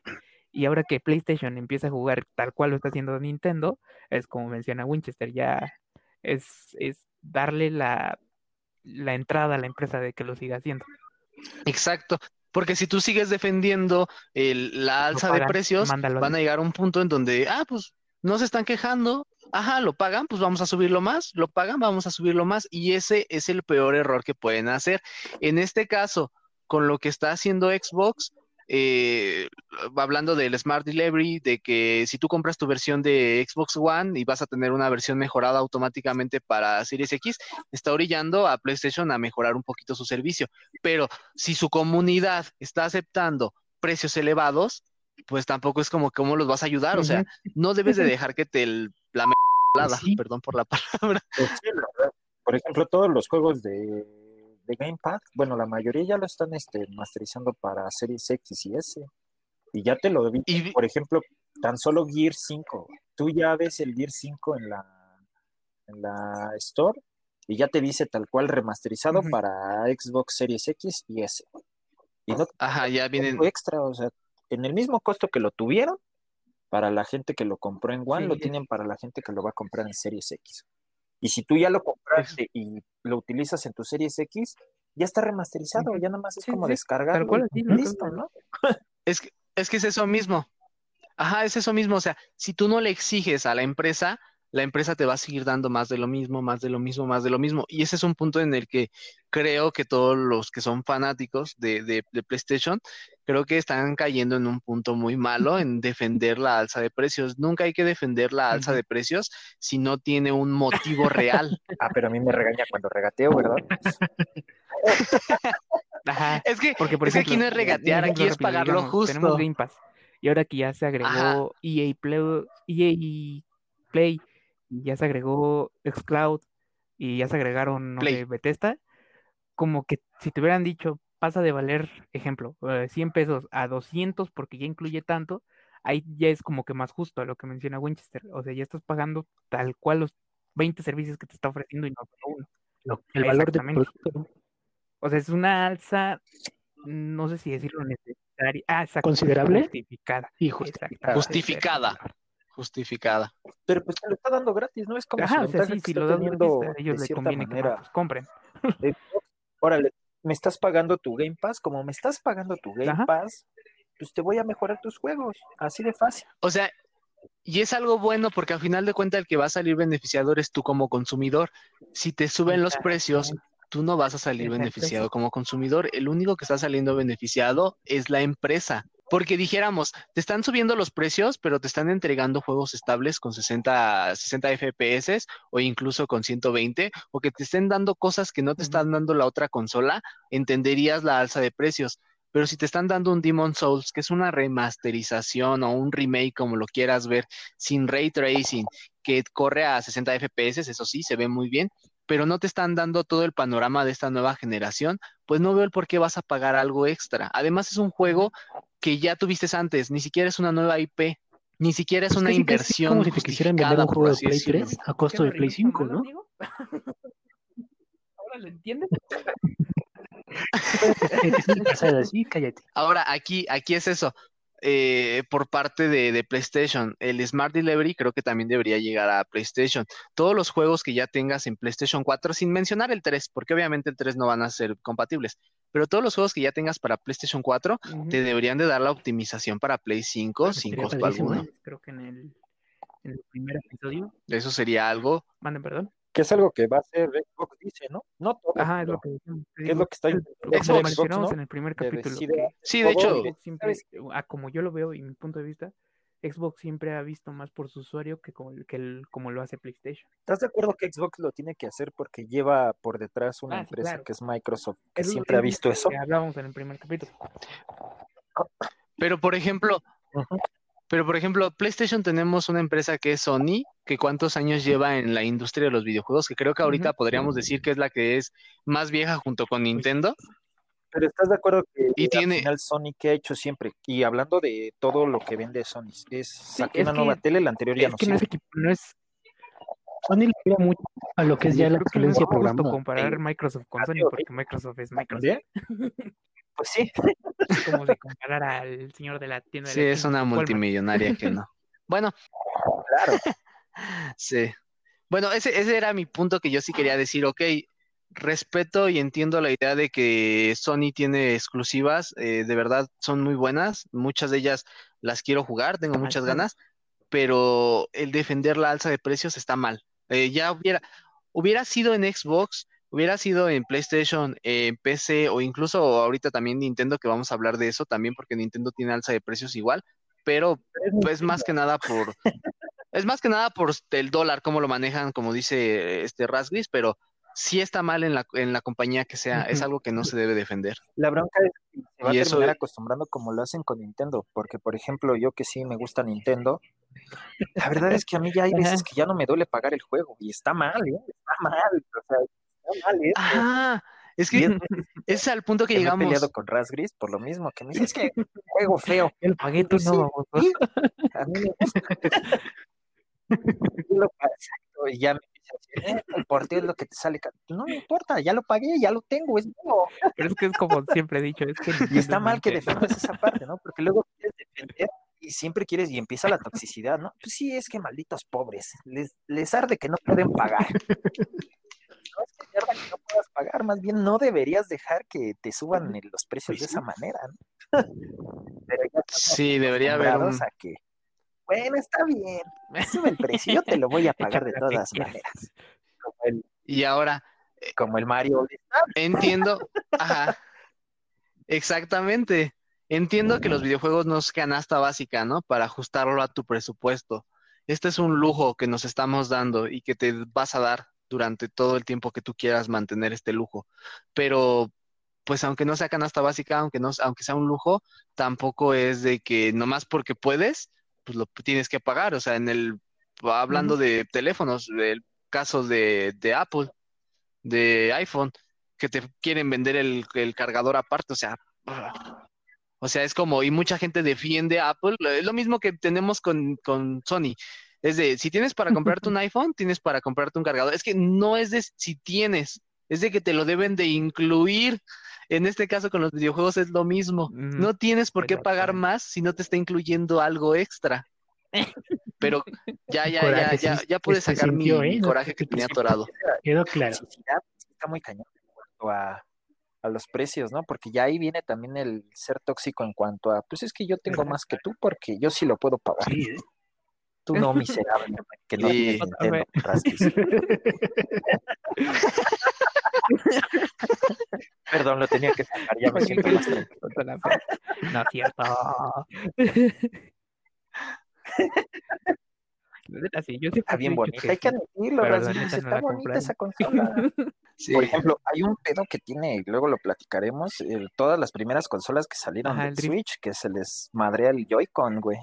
Speaker 4: Y ahora que PlayStation empieza a jugar tal cual lo está haciendo Nintendo, es como menciona Winchester, ya es, es darle la, la entrada a la empresa de que lo siga haciendo.
Speaker 1: Exacto. Porque si tú sigues defendiendo el- la alza de
Speaker 4: pagan,
Speaker 1: precios,
Speaker 4: mándalo
Speaker 1: van a llegar a un punto en donde, ah, pues no se están quejando, ajá, lo pagan, pues vamos a subirlo más, lo pagan, vamos a subirlo más, y ese es el peor error que pueden hacer. En este caso, con lo que está haciendo Xbox, eh, hablando del Smart Delivery, de que si tú compras tu versión de Xbox One y vas a tener una versión mejorada automáticamente para Series X, está orillando a PlayStation a mejorar un poquito su servicio. Pero si su comunidad está aceptando precios elevados, pues tampoco es como cómo los vas a ayudar. O sea, no debes de dejar que te la me-
Speaker 2: Sí.
Speaker 1: perdón por la palabra.
Speaker 3: Pues sí, la verdad. Por ejemplo, todos los juegos de, de Gamepad, bueno, la mayoría ya lo están este, masterizando para Series X y S. Y ya te lo vi.
Speaker 1: Y-
Speaker 3: Por ejemplo, tan solo Gear 5. Tú ya ves el Gear 5 en la, en la Store y ya te dice tal cual remasterizado para Xbox Series X y S. Y no
Speaker 1: Ajá, ya vienen.
Speaker 3: extra, o sea, en el mismo costo que lo tuvieron, para la gente que lo compró en One,
Speaker 4: Sí,
Speaker 3: lo tienen para la gente que lo va a comprar en Series X. Y si tú ya lo compraste y lo utilizas en tu Series X, ya está remasterizado, ya nada más es
Speaker 4: Sí,
Speaker 3: como
Speaker 4: sí,
Speaker 3: descargarlo
Speaker 4: tal cual,
Speaker 3: y listo, ¿no?
Speaker 1: Es que, es que es eso mismo. Ajá, es eso mismo. O sea, si tú no le exiges a la empresa, la empresa te va a seguir dando más de lo mismo, más de lo mismo, más de lo mismo. Y ese es un punto en el que creo que todos los que son fanáticos de, de- de PlayStation, creo que están cayendo en un punto muy malo en defender la alza de precios. Nunca hay que defender la alza de precios si no tiene un motivo real.
Speaker 3: Ah, pero a mí me regaña cuando regateo, ¿verdad?
Speaker 4: Ajá.
Speaker 1: Es que,
Speaker 4: Porque, por
Speaker 1: es que aquí no es regatear, aquí es pagar lo
Speaker 4: digamos, Tenemos
Speaker 1: justo.
Speaker 4: Game Pass. Y ahora que ya se agregó EA Play, EA Play, y ya se agregó Xcloud, y ya se agregaron, no
Speaker 1: Play.
Speaker 4: sé, Bethesda, como que si te hubieran dicho, pasa de valer, ejemplo, eh, 100 pesos a 200 porque ya incluye tanto, ahí ya es como que más justo a lo que menciona Winchester. O sea, ya estás pagando tal cual los 20 servicios que te está ofreciendo y no solo uno.
Speaker 2: Lo- el valor del
Speaker 4: Exactamente.
Speaker 2: producto.
Speaker 4: O sea, es una alza, no sé si decirlo necesaria. Ah, exacto,
Speaker 2: ¿Considerable?
Speaker 4: Justificada.
Speaker 2: Y justificada.
Speaker 1: Justificada. Justificada.
Speaker 3: Pero pues te lo está dando gratis, ¿no? Es como
Speaker 4: Ajá,
Speaker 3: su
Speaker 4: o sea, sí, si lo
Speaker 3: teniendo
Speaker 4: gratis, a ellos les conviene que más los compren.
Speaker 3: Órale, me estás pagando tu Game Pass, como me estás pagando tu Game
Speaker 4: Ajá.
Speaker 3: Pass, pues te voy a mejorar tus juegos, así de fácil.
Speaker 1: O sea, y es algo bueno porque al final de cuentas el que va a salir beneficiado eres tú como consumidor. Si te suben los precios, tú no vas a salir beneficiado como consumidor. El único que está saliendo beneficiado es la empresa. Porque dijéramos, te están subiendo los precios, pero te están entregando juegos estables con 60, 60 FPS o incluso con 120, o que te estén dando cosas que no te están dando la otra consola, entenderías la alza de precios. Pero si te están dando un Demon Souls, que es una remasterización o un remake, como lo quieras ver, sin ray tracing, que corre a 60 FPS, eso sí, se ve muy bien, pero no te están dando todo el panorama de esta nueva generación, pues no veo el por qué vas a pagar algo extra. Además es un juego que ya tuviste antes, ni siquiera es una nueva IP, ni siquiera es
Speaker 2: Pues
Speaker 1: una
Speaker 2: casi, casi
Speaker 1: inversión
Speaker 2: como si te quisieran vender un juego de Play
Speaker 1: decirlo.
Speaker 2: 3 a costo de Play 5, ¿no?
Speaker 4: ¿Ahora lo entiendes?
Speaker 1: Ahora, aquí, aquí es eso. Eh, por parte de, de PlayStation, el Smart Delivery creo que también debería llegar a PlayStation. Todos los juegos que ya tengas en PlayStation 4, sin mencionar el 3, porque obviamente el 3 no van a ser compatibles, pero todos los juegos que ya tengas para PlayStation 4
Speaker 4: Ujú.
Speaker 1: te deberían de dar la optimización para Play 5 sin
Speaker 2: Estaría
Speaker 1: costo alguno.
Speaker 2: ¿eh?
Speaker 4: Creo que en el, en el primer episodio,
Speaker 1: Eso sería algo.
Speaker 4: manden perdón.
Speaker 3: Que es algo que va a hacer Xbox, dice, ¿no? No todo,
Speaker 4: Ajá, es lo que decíamos. te
Speaker 3: ¿qué es lo que está Xbox, no?
Speaker 4: en el primer
Speaker 3: Que
Speaker 4: capítulo. que
Speaker 1: Sí, de hecho,
Speaker 4: siempre, ah, como yo lo veo y mi punto de vista, Xbox siempre ha visto más por su usuario que como, que el- como lo hace PlayStation.
Speaker 3: ¿Estás de acuerdo que Xbox lo tiene que hacer porque lleva por detrás una
Speaker 4: Ah, sí,
Speaker 3: empresa
Speaker 4: claro.
Speaker 3: que es Microsoft, que
Speaker 4: Es
Speaker 3: siempre ha visto eso?
Speaker 4: Que hablábamos en el primer capítulo.
Speaker 1: pero por ejemplo. Pero por ejemplo, PlayStation tenemos una empresa que es Sony, que cuántos años lleva en la industria de los videojuegos, que creo que ahorita podríamos decir que es la que es más vieja junto con Nintendo.
Speaker 3: Pero ¿estás de acuerdo que
Speaker 1: Y
Speaker 3: al
Speaker 1: tiene-
Speaker 3: final Sony que ha hecho siempre? Y hablando de todo lo que vende Sony, es saqué
Speaker 4: es
Speaker 3: una nueva tele, la anterior ya
Speaker 4: Es
Speaker 3: no
Speaker 4: que no es,
Speaker 3: sirve.
Speaker 4: equipo- no es
Speaker 2: Sony le tira mucho a lo que es ya la excelencia programada.
Speaker 4: comparar Microsoft con Sony
Speaker 3: Adiós.
Speaker 4: porque Microsoft es Microsoft.
Speaker 3: Pues sí.
Speaker 4: Es como si comparara al señor de la tienda de
Speaker 1: Sí,
Speaker 4: la
Speaker 1: es una
Speaker 4: Walmart.
Speaker 1: multimillonaria que no. Bueno,
Speaker 3: Claro.
Speaker 1: sí. Bueno, ese, ese era mi punto que yo sí quería decir, ok, respeto y entiendo la idea de que Sony tiene exclusivas, eh, de verdad son muy buenas, muchas de ellas las quiero jugar, tengo muchas ganas, pero el defender la alza de precios está mal. Eh, ya hubiera, hubiera sido en Xbox, hubiera sido en PlayStation, eh, en PC o incluso ahorita también Nintendo, que vamos a hablar de eso también porque Nintendo tiene alza de precios igual, pero pues más que nada por, es más que nada por el dólar, cómo lo manejan, como dice este Rasgris, pero sí está mal en la, en la compañía que sea, es algo que no se debe defender.
Speaker 3: La bronca es que se va
Speaker 1: Y
Speaker 3: a
Speaker 1: eso
Speaker 3: terminar
Speaker 1: es-
Speaker 3: acostumbrando como lo hacen con Nintendo, porque por ejemplo, yo que sí me gusta Nintendo, la verdad es que a mí ya hay veces que ya no me duele pagar el juego, y está mal, ¿eh? Está mal, o sea, está mal.
Speaker 1: Ajá, es que
Speaker 3: es
Speaker 1: es al punto que
Speaker 3: que me he
Speaker 1: llegamos.
Speaker 3: peleado con Rasgris por lo mismo, que me dice, es que juego feo.
Speaker 4: Tú
Speaker 3: Pues
Speaker 4: no,
Speaker 3: sí, a mí lo exacto, y ya me "Eh, el porteo es lo que te sale. ca-". No me importa, ya lo pagué, ya lo tengo, es mío.
Speaker 4: Pero es que es como siempre he dicho, es que
Speaker 3: Y está
Speaker 4: es
Speaker 3: mal que defiendas esa parte, ¿no? Porque luego quieres defender y siempre quieres, y empieza la toxicidad, ¿no? Pues sí, es que malditos pobres, les, les arde que no pueden pagar. No es que que no puedas pagar, más bien no deberías dejar que te suban los precios de esa manera, ¿no? Pero ya estamos
Speaker 1: Sí, debería haber un...
Speaker 3: acostumbrados a que, bueno, está bien, sube el precio, yo te lo voy a pagar de todas maneras. Como el,
Speaker 1: Y ahora
Speaker 3: como el Mario
Speaker 1: entiendo, ajá, exactamente. Entiendo que los videojuegos no es canasta básica, ¿no? Para ajustarlo a tu presupuesto. Este es un lujo que nos estamos dando y que te vas a dar durante todo el tiempo que tú quieras mantener este lujo. Pero, pues aunque no sea canasta básica, aunque no, aunque sea un lujo, tampoco es de que nomás porque puedes, pues lo tienes que pagar. O sea, en el, hablando de teléfonos, el caso de, de Apple, de iPhone, que te quieren vender el, el cargador aparte, o sea, o sea, es como, y mucha gente defiende a Apple, es lo mismo que tenemos con, con Sony. Es de, si tienes para comprarte un iPhone, tienes para comprarte un cargador. Es que no es de si tienes, es de que te lo deben de incluir. En este caso con los videojuegos es lo mismo.
Speaker 4: Ujú.
Speaker 1: No tienes por qué pagar más si no te está incluyendo algo extra. Pero ya, ya, ya,
Speaker 2: Coraje,
Speaker 1: ya, ya pude sacar mi,
Speaker 2: sintió,
Speaker 1: mi
Speaker 2: ¿eh?
Speaker 1: Coraje que tenía atorado.
Speaker 2: Quedó claro.
Speaker 3: toxicidad está muy cañón en cuanto a, a los precios, ¿no? Porque ya ahí viene también el ser tóxico en cuanto a, pues es que yo tengo más que tú porque yo sí lo puedo pagar.
Speaker 2: Sí, ¿eh?
Speaker 3: Tú no, miserable, que no
Speaker 1: Sí.
Speaker 3: Nintendo, Rastis. Perdón, lo tenía que sacar, ya me siento más tranquilo.
Speaker 4: Con la fe. No es cierto. La neta, sí, yo
Speaker 3: Está bien bonita,
Speaker 4: que
Speaker 3: hay que admitirlo,
Speaker 4: no
Speaker 3: está
Speaker 4: la
Speaker 3: bonita esa consola.
Speaker 1: Sí.
Speaker 3: Por ejemplo, hay un pedo que tiene, y luego lo platicaremos, eh, todas las primeras consolas que salieron
Speaker 4: Ajá,
Speaker 3: del. Switch, que se les madrea el Joy-Con, güey.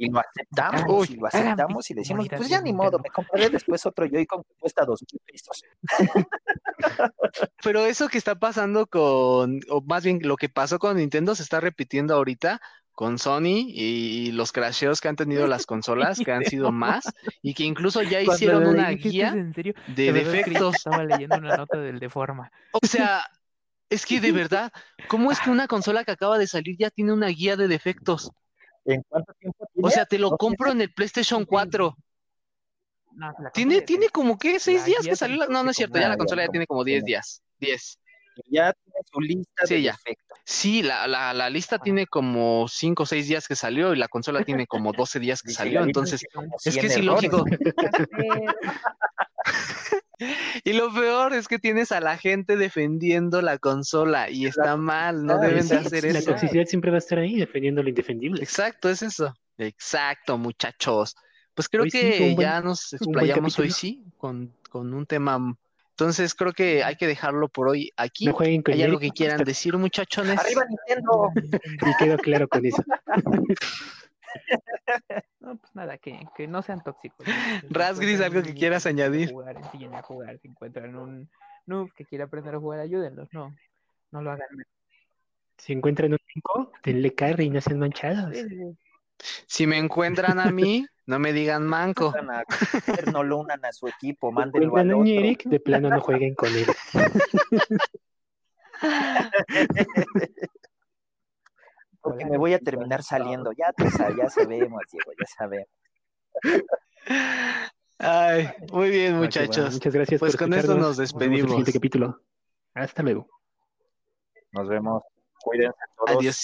Speaker 3: Y lo aceptamos,
Speaker 1: Uy,
Speaker 3: y lo aceptamos y decimos, pues ya
Speaker 4: de
Speaker 3: ni modo, me compraré después otro Joy-Con que cuesta dos mil pesos.
Speaker 1: Pero eso que está pasando con, o más bien lo que pasó con Nintendo se está repitiendo ahorita con Sony y los crasheos que han tenido las consolas, que han sido más, y que incluso ya hicieron una guía de
Speaker 4: De
Speaker 1: defectos.
Speaker 4: Estaba leyendo una nota del Deforma.
Speaker 1: O sea, es que de verdad, ¿cómo es que una consola que acaba de salir ya tiene una guía de defectos?
Speaker 3: ¿En cuánto tiempo tiene?
Speaker 1: O sea, te lo
Speaker 3: ¿Dos
Speaker 1: compro en el PlayStation 4.
Speaker 4: No, la
Speaker 1: Tiene, tiene
Speaker 4: ya
Speaker 1: como que seis
Speaker 4: la
Speaker 1: días que salió. la- No, no es cierto, ya la consola ya tiene como 10
Speaker 3: tiene.
Speaker 1: días. 10.
Speaker 3: Ya tiene su lista
Speaker 1: Sí,
Speaker 3: de
Speaker 1: ya. Sí, la, la, la lista tiene como 5 o 6 días que salió y la consola tiene como 12 días que salió. Entonces, es
Speaker 3: 100
Speaker 1: que es ilógico. Y lo peor es que tienes a la gente defendiendo la consola y está mal, no
Speaker 3: Ah,
Speaker 1: deben
Speaker 2: Sí,
Speaker 1: de hacer
Speaker 2: la
Speaker 1: eso.
Speaker 2: toxicidad siempre va a estar ahí defendiendo lo indefendible.
Speaker 1: Exacto, es eso. Exacto, muchachos. Pues creo
Speaker 2: Hoy sí,
Speaker 1: que
Speaker 2: buen-
Speaker 1: ya nos explayamos hoy sí con, con un tema. Entonces creo que hay que dejarlo por hoy aquí.
Speaker 2: No jueguen con
Speaker 1: ¿Hay algo que quieran decir, muchachones?
Speaker 3: Arriba Nintendo.
Speaker 2: Y quedó claro con eso.
Speaker 4: No, pues nada, que, que no sean tóxicos.
Speaker 1: Rasgris, algo que quieras añadir.
Speaker 4: Jugar, enseñen a jugar. Si encuentran un noob que quiera aprender a jugar, ayúdenlos. No, no lo hagan.
Speaker 2: Si encuentran un 5, denle carry y no sean manchados.
Speaker 4: Sí, sí, sí.
Speaker 1: Si me encuentran a mí, No me digan manco.
Speaker 3: No lo unan a su equipo, mándenlo al
Speaker 2: a
Speaker 3: otro.
Speaker 2: Ñeric, de plano no jueguen con él.
Speaker 3: Porque me voy a terminar saliendo. Ya, tú sabes, ya sabemos, Diego, ya sabemos.
Speaker 1: Ay, muy bien,
Speaker 2: Ah, bueno.
Speaker 1: muchachos.
Speaker 2: Muchas gracias
Speaker 1: Pues
Speaker 2: por
Speaker 1: con esto nos
Speaker 2: vemos en el
Speaker 1: despedimos.
Speaker 2: siguiente capítulo. Hasta luego.
Speaker 5: Nos vemos. Cuídense todos.
Speaker 1: Adiós.